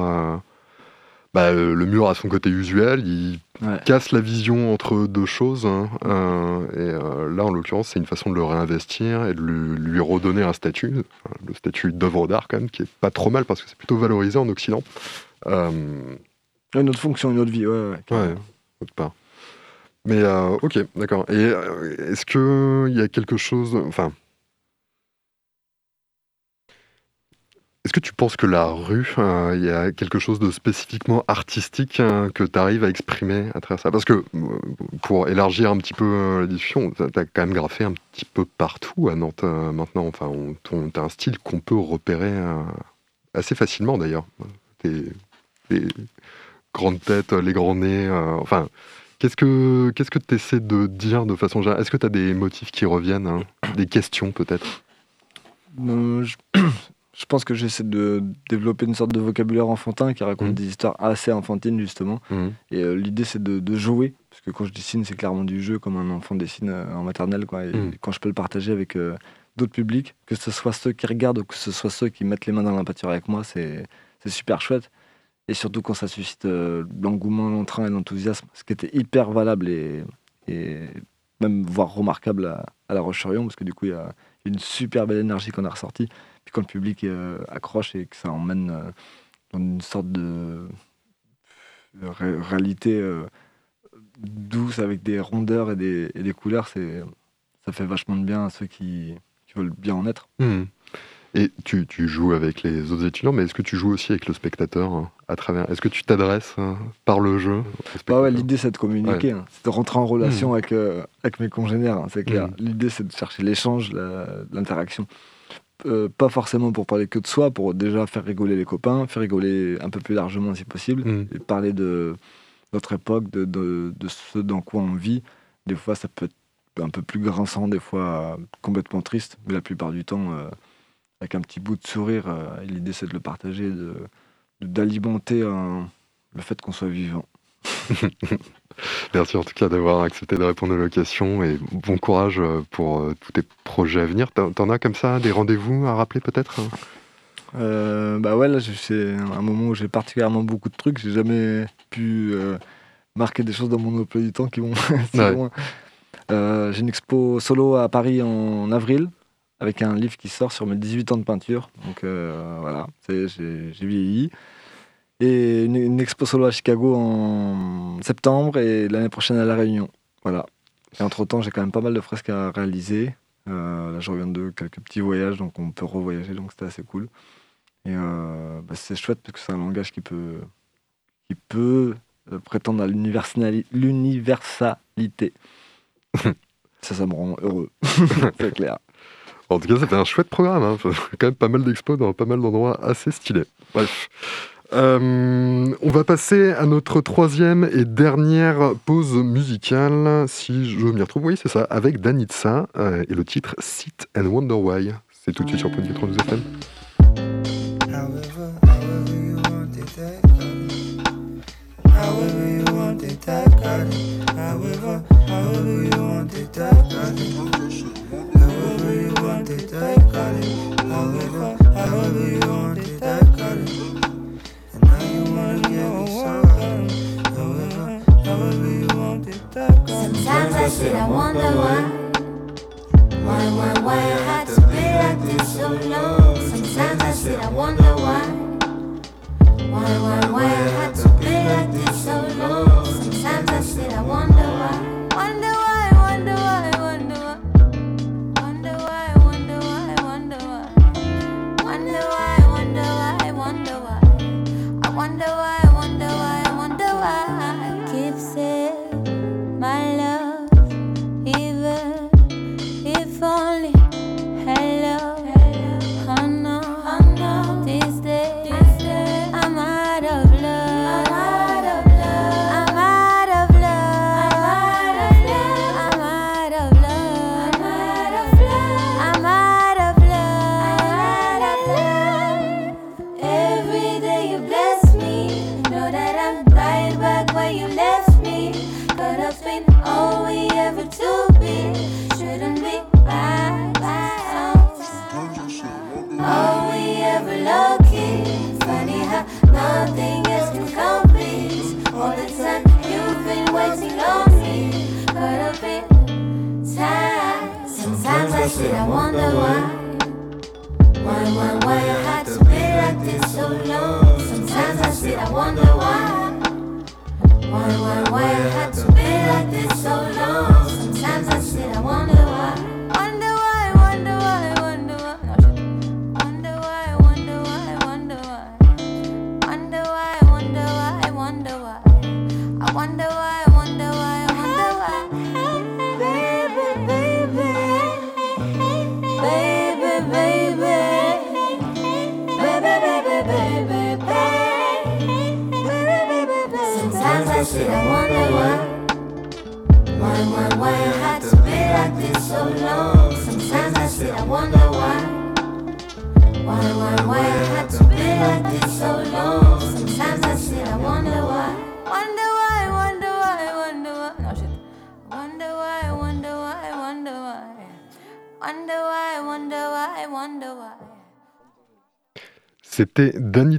Bah, euh, le mur a son côté usuel, il Ouais. casse la vision entre deux choses. hein, euh, et euh, là, en l'occurrence, c'est une façon de le réinvestir et de lui, lui redonner un statut, le statut d'œuvre d'art quand même, qui est pas trop mal parce que c'est plutôt valorisé en Occident. Une autre fonction, une autre vie. Ouais, ouais. Ouais, autre part. Mais euh, ok, d'accord. Et est-ce qu'il y a quelque chose. Enfin. Est-ce que tu penses que la rue, euh, il y a quelque chose de spécifiquement artistique euh, que tu arrives à exprimer à travers ça? Parce que, euh, pour élargir un petit peu euh, la discussion, tu as quand même graffé un petit peu partout à Nantes euh, maintenant. Enfin, tu as un style qu'on peut repérer assez facilement d'ailleurs. Tes, grandes têtes, les grands nez, enfin. Qu'est-ce que tu essaies de dire de façon générale? Est-ce que tu as des motifs qui reviennent hein? Des questions peut-être? Je, je pense que j'essaie de développer une sorte de vocabulaire enfantin qui raconte Mhm. des histoires assez enfantines, justement. Et euh, l'idée, c'est de, de jouer, parce que quand je dessine, c'est clairement du jeu, comme un enfant dessine euh, en maternelle. Quoi. Et Mm. quand je peux le partager avec euh, d'autres publics, que ce soit ceux qui regardent ou que ce soit ceux qui mettent les mains dans la peinture avec moi, c'est c'est super chouette. Et surtout quand ça suscite l'engouement, l'entrain et l'enthousiasme, ce qui était hyper valable et, et même voire remarquable à, à La Roche-sur-Yon, parce que du coup, il y a une super belle énergie qu'on a ressortie. Quand le public euh, accroche et que ça emmène euh, dans une sorte de de ré- réalité euh, douce avec des rondeurs et des, et des couleurs, c'est, ça fait vachement de bien à ceux qui, qui veulent bien en être. Hmm. Et tu, tu joues avec les autres étudiants, mais est-ce que tu joues aussi avec le spectateur hein, à travers Est-ce que tu t'adresses hein, par le jeu Bah ouais, l'idée c'est de communiquer, hein. c'est de rentrer en relation avec, euh, avec mes congénères, hein, c'est clair. Mm. L'idée c'est de chercher l'échange, l'interaction. Euh, pas forcément pour parler que de soi, pour déjà faire rigoler les copains, faire rigoler un peu plus largement si possible, Hmm. et parler de notre époque, de, de, de ce dans quoi on vit. Des fois ça peut être un peu plus grinçant, des fois complètement triste, mais la plupart du temps euh, avec un petit bout de sourire. euh, L'idée c'est de le partager, de- d'alimenter le fait qu'on soit vivant. Merci en tout cas d'avoir accepté de répondre à la question et bon courage euh, pour euh, tous tes projets à venir. T'en as comme ça des rendez-vous à rappeler peut-être hein? Euh, bah ouais, là, c'est un moment où j'ai particulièrement beaucoup de trucs. J'ai jamais pu euh, marquer des choses dans mon emploi du temps qui vont si Ouais. loin. Euh, j'ai une expo solo à Paris en avril. avec un livre qui sort sur mes 18 ans de peinture. Donc voilà, j'ai vieilli. Et une, expo solo à Chicago en septembre et l'année prochaine à La Réunion. Voilà. Et entre-temps, j'ai quand même pas mal de fresques à réaliser. Euh, là, je reviens de quelques petits voyages, donc on peut revoyager, donc c'était assez cool. Et euh, bah, c'est chouette parce que c'est un langage qui peut, qui peut prétendre à l'universalité. ça, ça me rend heureux, c'est clair. En tout cas, c'était un chouette programme. Hein. Quand même pas mal d'expos dans pas mal d'endroits assez stylés. Bref. Euh, on va passer à notre troisième et dernière pause musicale, si je m'y retrouve. Oui, c'est ça, avec Danitza euh, et le titre Sit and Wonder Why. C'est tout de suite sur Point 92 FM. Sometimes I sit and wonder why. Why, why, why I had to be like this so long.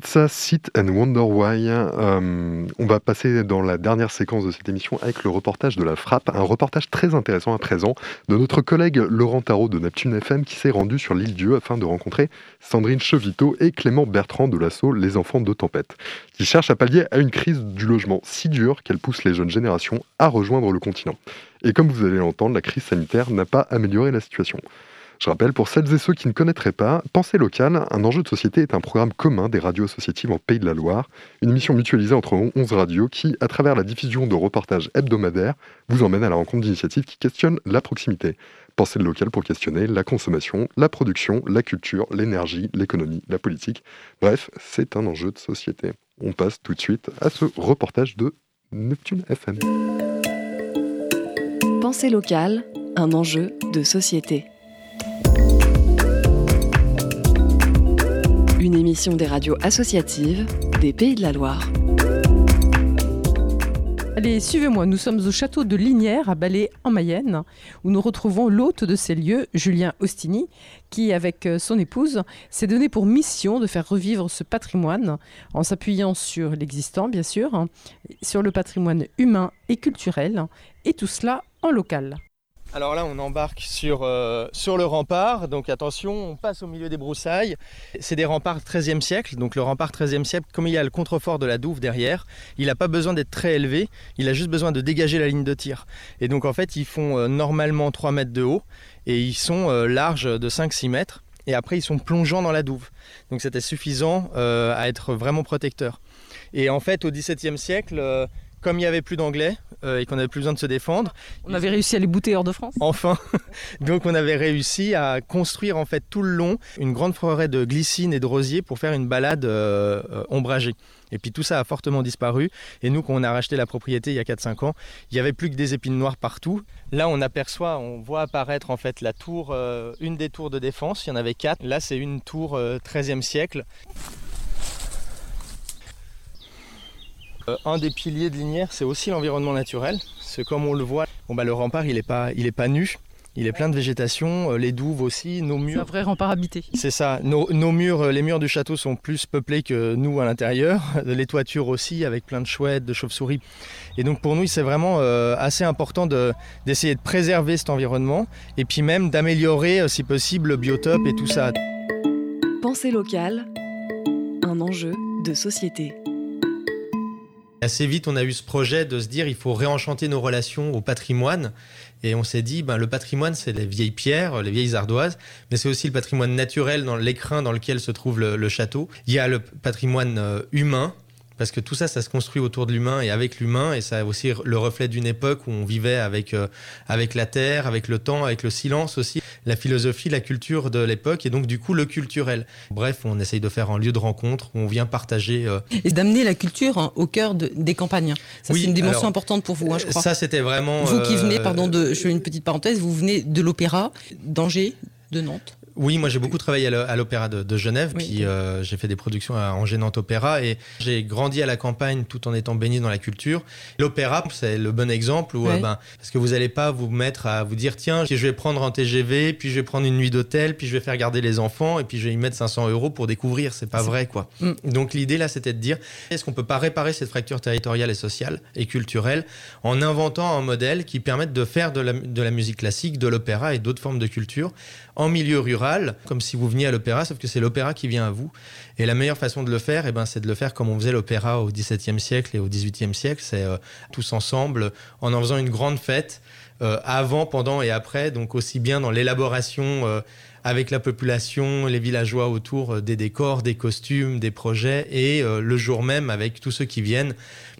Danitza Sit and Wonder Why. Euh, on va passer dans la dernière séquence de cette émission avec le reportage de la Frappe, un reportage très intéressant à présent de notre collègue Laurent Tarot de Neptune FM qui s'est rendu sur l'île Dieu afin de rencontrer Sandrine Chevito et Clément Bertrand de l'assaut Les Enfants de Tempête, qui cherchent à pallier à une crise du logement si dure qu'elle pousse les jeunes générations à rejoindre le continent. Et comme vous allez l'entendre, la crise sanitaire n'a pas amélioré la situation. Je rappelle, pour celles et ceux qui ne connaîtraient pas, Pensée locale, un enjeu de société est un programme commun des radios associatives en Pays de la Loire, une mission mutualisée entre 11 radios qui, à travers la diffusion de reportages hebdomadaires, vous emmène à la rencontre d'initiatives qui questionnent la proximité. Pensée locale pour questionner la consommation, la production, la culture, l'énergie, l'économie, la politique. Bref, c'est un enjeu de société. On passe tout de suite à ce reportage de Neptune FM. Pensée locale, un enjeu de société. Une émission des radios associatives des Pays de la Loire. Allez, suivez-moi, nous sommes au château de Linière à Balai en Mayenne, où nous retrouvons l'hôte de ces lieux, Julien Ostini, qui, avec euh, son épouse, s'est donné pour mission de faire revivre ce patrimoine, en s'appuyant sur l'existant, bien sûr, sur le patrimoine humain et culturel, et tout cela en local. Alors là, on embarque sur, euh, sur le rempart. Donc attention, on passe au milieu des broussailles. C'est des remparts 13e siècle. Donc le rempart 13e siècle, comme il y a le contrefort de la Douve derrière, il n'a pas besoin d'être très élevé. Il a juste besoin de dégager la ligne de tir. Et donc en fait, ils font euh, normalement 3 mètres de haut et ils sont euh, larges de 5-6 mètres. Et après, ils sont plongeants dans la Douve. Donc c'était suffisant à être vraiment protecteur. Et en fait, au XVIIe siècle, comme il n'y avait plus d'anglais euh, et qu'on n'avait plus besoin de se défendre, On avait réussi à les bouter hors de France. Enfin, donc on avait réussi à construire en fait tout le long une grande forêt de glycines et de rosiers pour faire une balade euh, euh, ombragée. Et puis tout ça a fortement disparu. Et nous, quand on a racheté la propriété il y a 4-5 ans, il n'y avait plus que des épines noires partout. Là, on aperçoit, on voit apparaître en fait la tour, euh, une des tours de défense. Il y en avait quatre. Là, c'est une tour euh, 13e siècle. Euh, un des piliers de Linière, c'est aussi l'environnement naturel. Parce que comme on le voit, bon, bah, le rempart, il n'est pas, il est pas nu. Il est plein de végétation, euh, les douves aussi, nos C'est un murs. vrai rempart habité. C'est ça. Nos, nos murs, euh, les murs du château sont plus peuplés que nous à l'intérieur. Les toitures aussi, avec plein de chouettes, de chauves-souris. Et donc pour nous, c'est vraiment euh, assez important de- d'essayer de préserver cet environnement et puis même d'améliorer, euh, si possible, le biotope et tout ça. Pensée locale, un enjeu de société. Assez vite, on a eu ce projet de se dire il faut réenchanter nos relations au patrimoine. Et on s'est dit, ben, le patrimoine, c'est les vieilles pierres, les vieilles ardoises, mais c'est aussi le patrimoine naturel dans l'écrin dans lequel se trouve le, le château. Il y a le patrimoine euh, humain, parce que tout ça, ça se construit autour de l'humain et avec l'humain, et ça a aussi le reflet d'une époque où on vivait avec, euh, avec la terre, avec le temps, avec le silence aussi, la philosophie, la culture de l'époque, et donc du coup le culturel. Bref, on essaye de faire un lieu de rencontre où on vient partager euh, Et d'amener la culture hein, au cœur de- des campagnes. Ça, Oui, c'est une dimension alors, importante pour vous, hein, je crois. Ça, c'était vraiment. vous qui venez, euh, pardon, de, je fais une petite parenthèse, vous venez de l'opéra d'Angers, de Nantes. Oui, moi j'ai beaucoup travaillé à l'o- à l'Opéra de, de Genève, Oui. puis euh, j'ai fait des productions à Angers Nantes Opéra et j'ai grandi à la campagne tout en étant baigné dans la culture. L'opéra, c'est le bon exemple où, euh, ben, parce que vous n'allez pas vous mettre à vous dire tiens, je vais prendre un TGV, puis je vais prendre une nuit d'hôtel, puis je vais faire garder les enfants et puis je vais y mettre 500 euros pour découvrir. C'est pas vrai quoi. Mm. Donc l'idée là, c'était de dire est-ce qu'on peut pas réparer cette fracture territoriale et sociale et culturelle en inventant un modèle qui permette de faire de la, de la musique classique, de l'opéra et d'autres formes de culture en milieu rural, comme si vous veniez à l'opéra, sauf que c'est l'opéra qui vient à vous. Et la meilleure façon de le faire, eh ben, c'est de le faire comme on faisait l'opéra au XVIIe siècle et au XVIIIe siècle, c'est euh, tous ensemble, en en faisant une grande fête, euh, avant, pendant et après, donc aussi bien dans l'élaboration euh, avec la population, les villageois autour des décors, des costumes, des projets, et le jour même avec tous ceux qui viennent.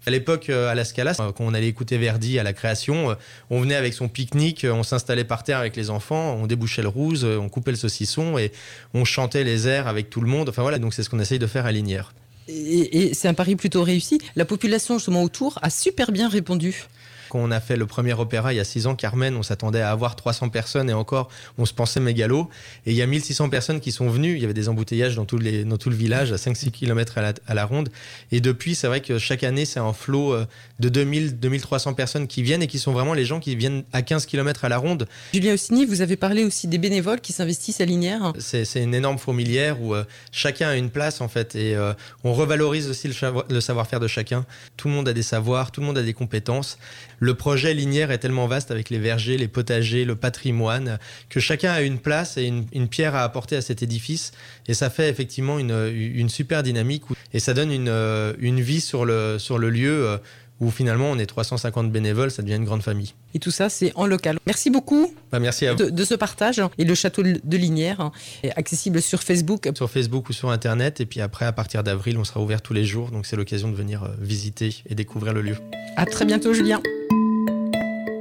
À l'époque, à la Scala, quand on allait écouter Verdi à la création, euh, on venait avec son pique-nique, euh, on s'installait par terre avec les enfants, on débouchait le rouge, euh, on coupait le saucisson et on chantait les airs avec tout le monde. Enfin voilà, donc c'est ce qu'on essaye de faire à Linière. Et c'est un pari plutôt réussi. La population justement autour a super bien répondu. Quand on a fait le premier opéra il y a six ans, Carmen, on s'attendait à avoir 300 personnes et encore, on se pensait mégalo. Et il y a 1600 personnes qui sont venues. Il y avait des embouteillages dans, tous les, dans tout le village, à 5-6 km à la, à la ronde. Et depuis, c'est vrai que chaque année, c'est un flot euh, de 2000-2300 personnes qui viennent et qui sont vraiment les gens qui viennent à 15 km à la ronde. Julien Ossini, vous avez parlé aussi des bénévoles qui s'investissent à Linière. C'est une énorme fourmilière où euh, chacun a une place en fait et euh, on revalorise aussi le savoir-faire de chacun. Tout le monde a des savoirs, tout le monde a des compétences. Le projet Linière est tellement vaste avec les vergers, les potagers, le patrimoine, que chacun a une place et une, pierre à apporter à cet édifice. Et ça fait effectivement une, super dynamique et ça donne une, euh, vie sur le, sur le lieu euh, où finalement on est 350 bénévoles, ça devient une grande famille. Et tout ça, c'est en local. Merci beaucoup Bah, merci à vous. de, de ce partage. Et le château de Linière est accessible sur Facebook. sur Facebook ou sur Internet. Et puis après, à partir d'avril, on sera ouvert tous les jours. Donc c'est l'occasion de venir euh, visiter et découvrir le lieu. À très bientôt, Julien.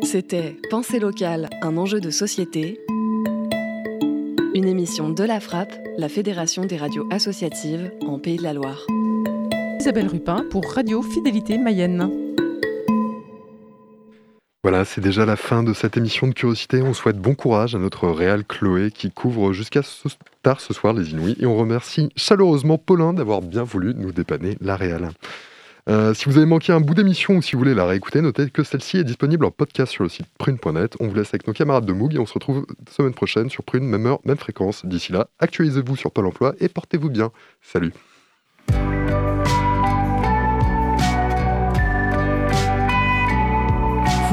C'était Pensée locale, un enjeu de société. Une émission de la Frappe, la Fédération des radios associatives en Pays de la Loire. Isabelle Rupin pour Radio Fidélité Mayenne. Voilà, c'est déjà la fin de cette émission de Curiosité. On souhaite bon courage à notre réal Chloé qui couvre jusqu'à ce tard ce soir les Inouïs. Et on remercie chaleureusement Paulin d'avoir bien voulu nous dépanner la réal. Euh, si vous avez manqué un bout d'émission ou si vous voulez la réécouter, notez que celle-ci est disponible en podcast sur le site prune.net. On vous laisse avec nos camarades de Moog et on se retrouve semaine prochaine sur Prune, même heure, même fréquence. D'ici là, actualisez-vous sur Pôle emploi et portez-vous bien. Salut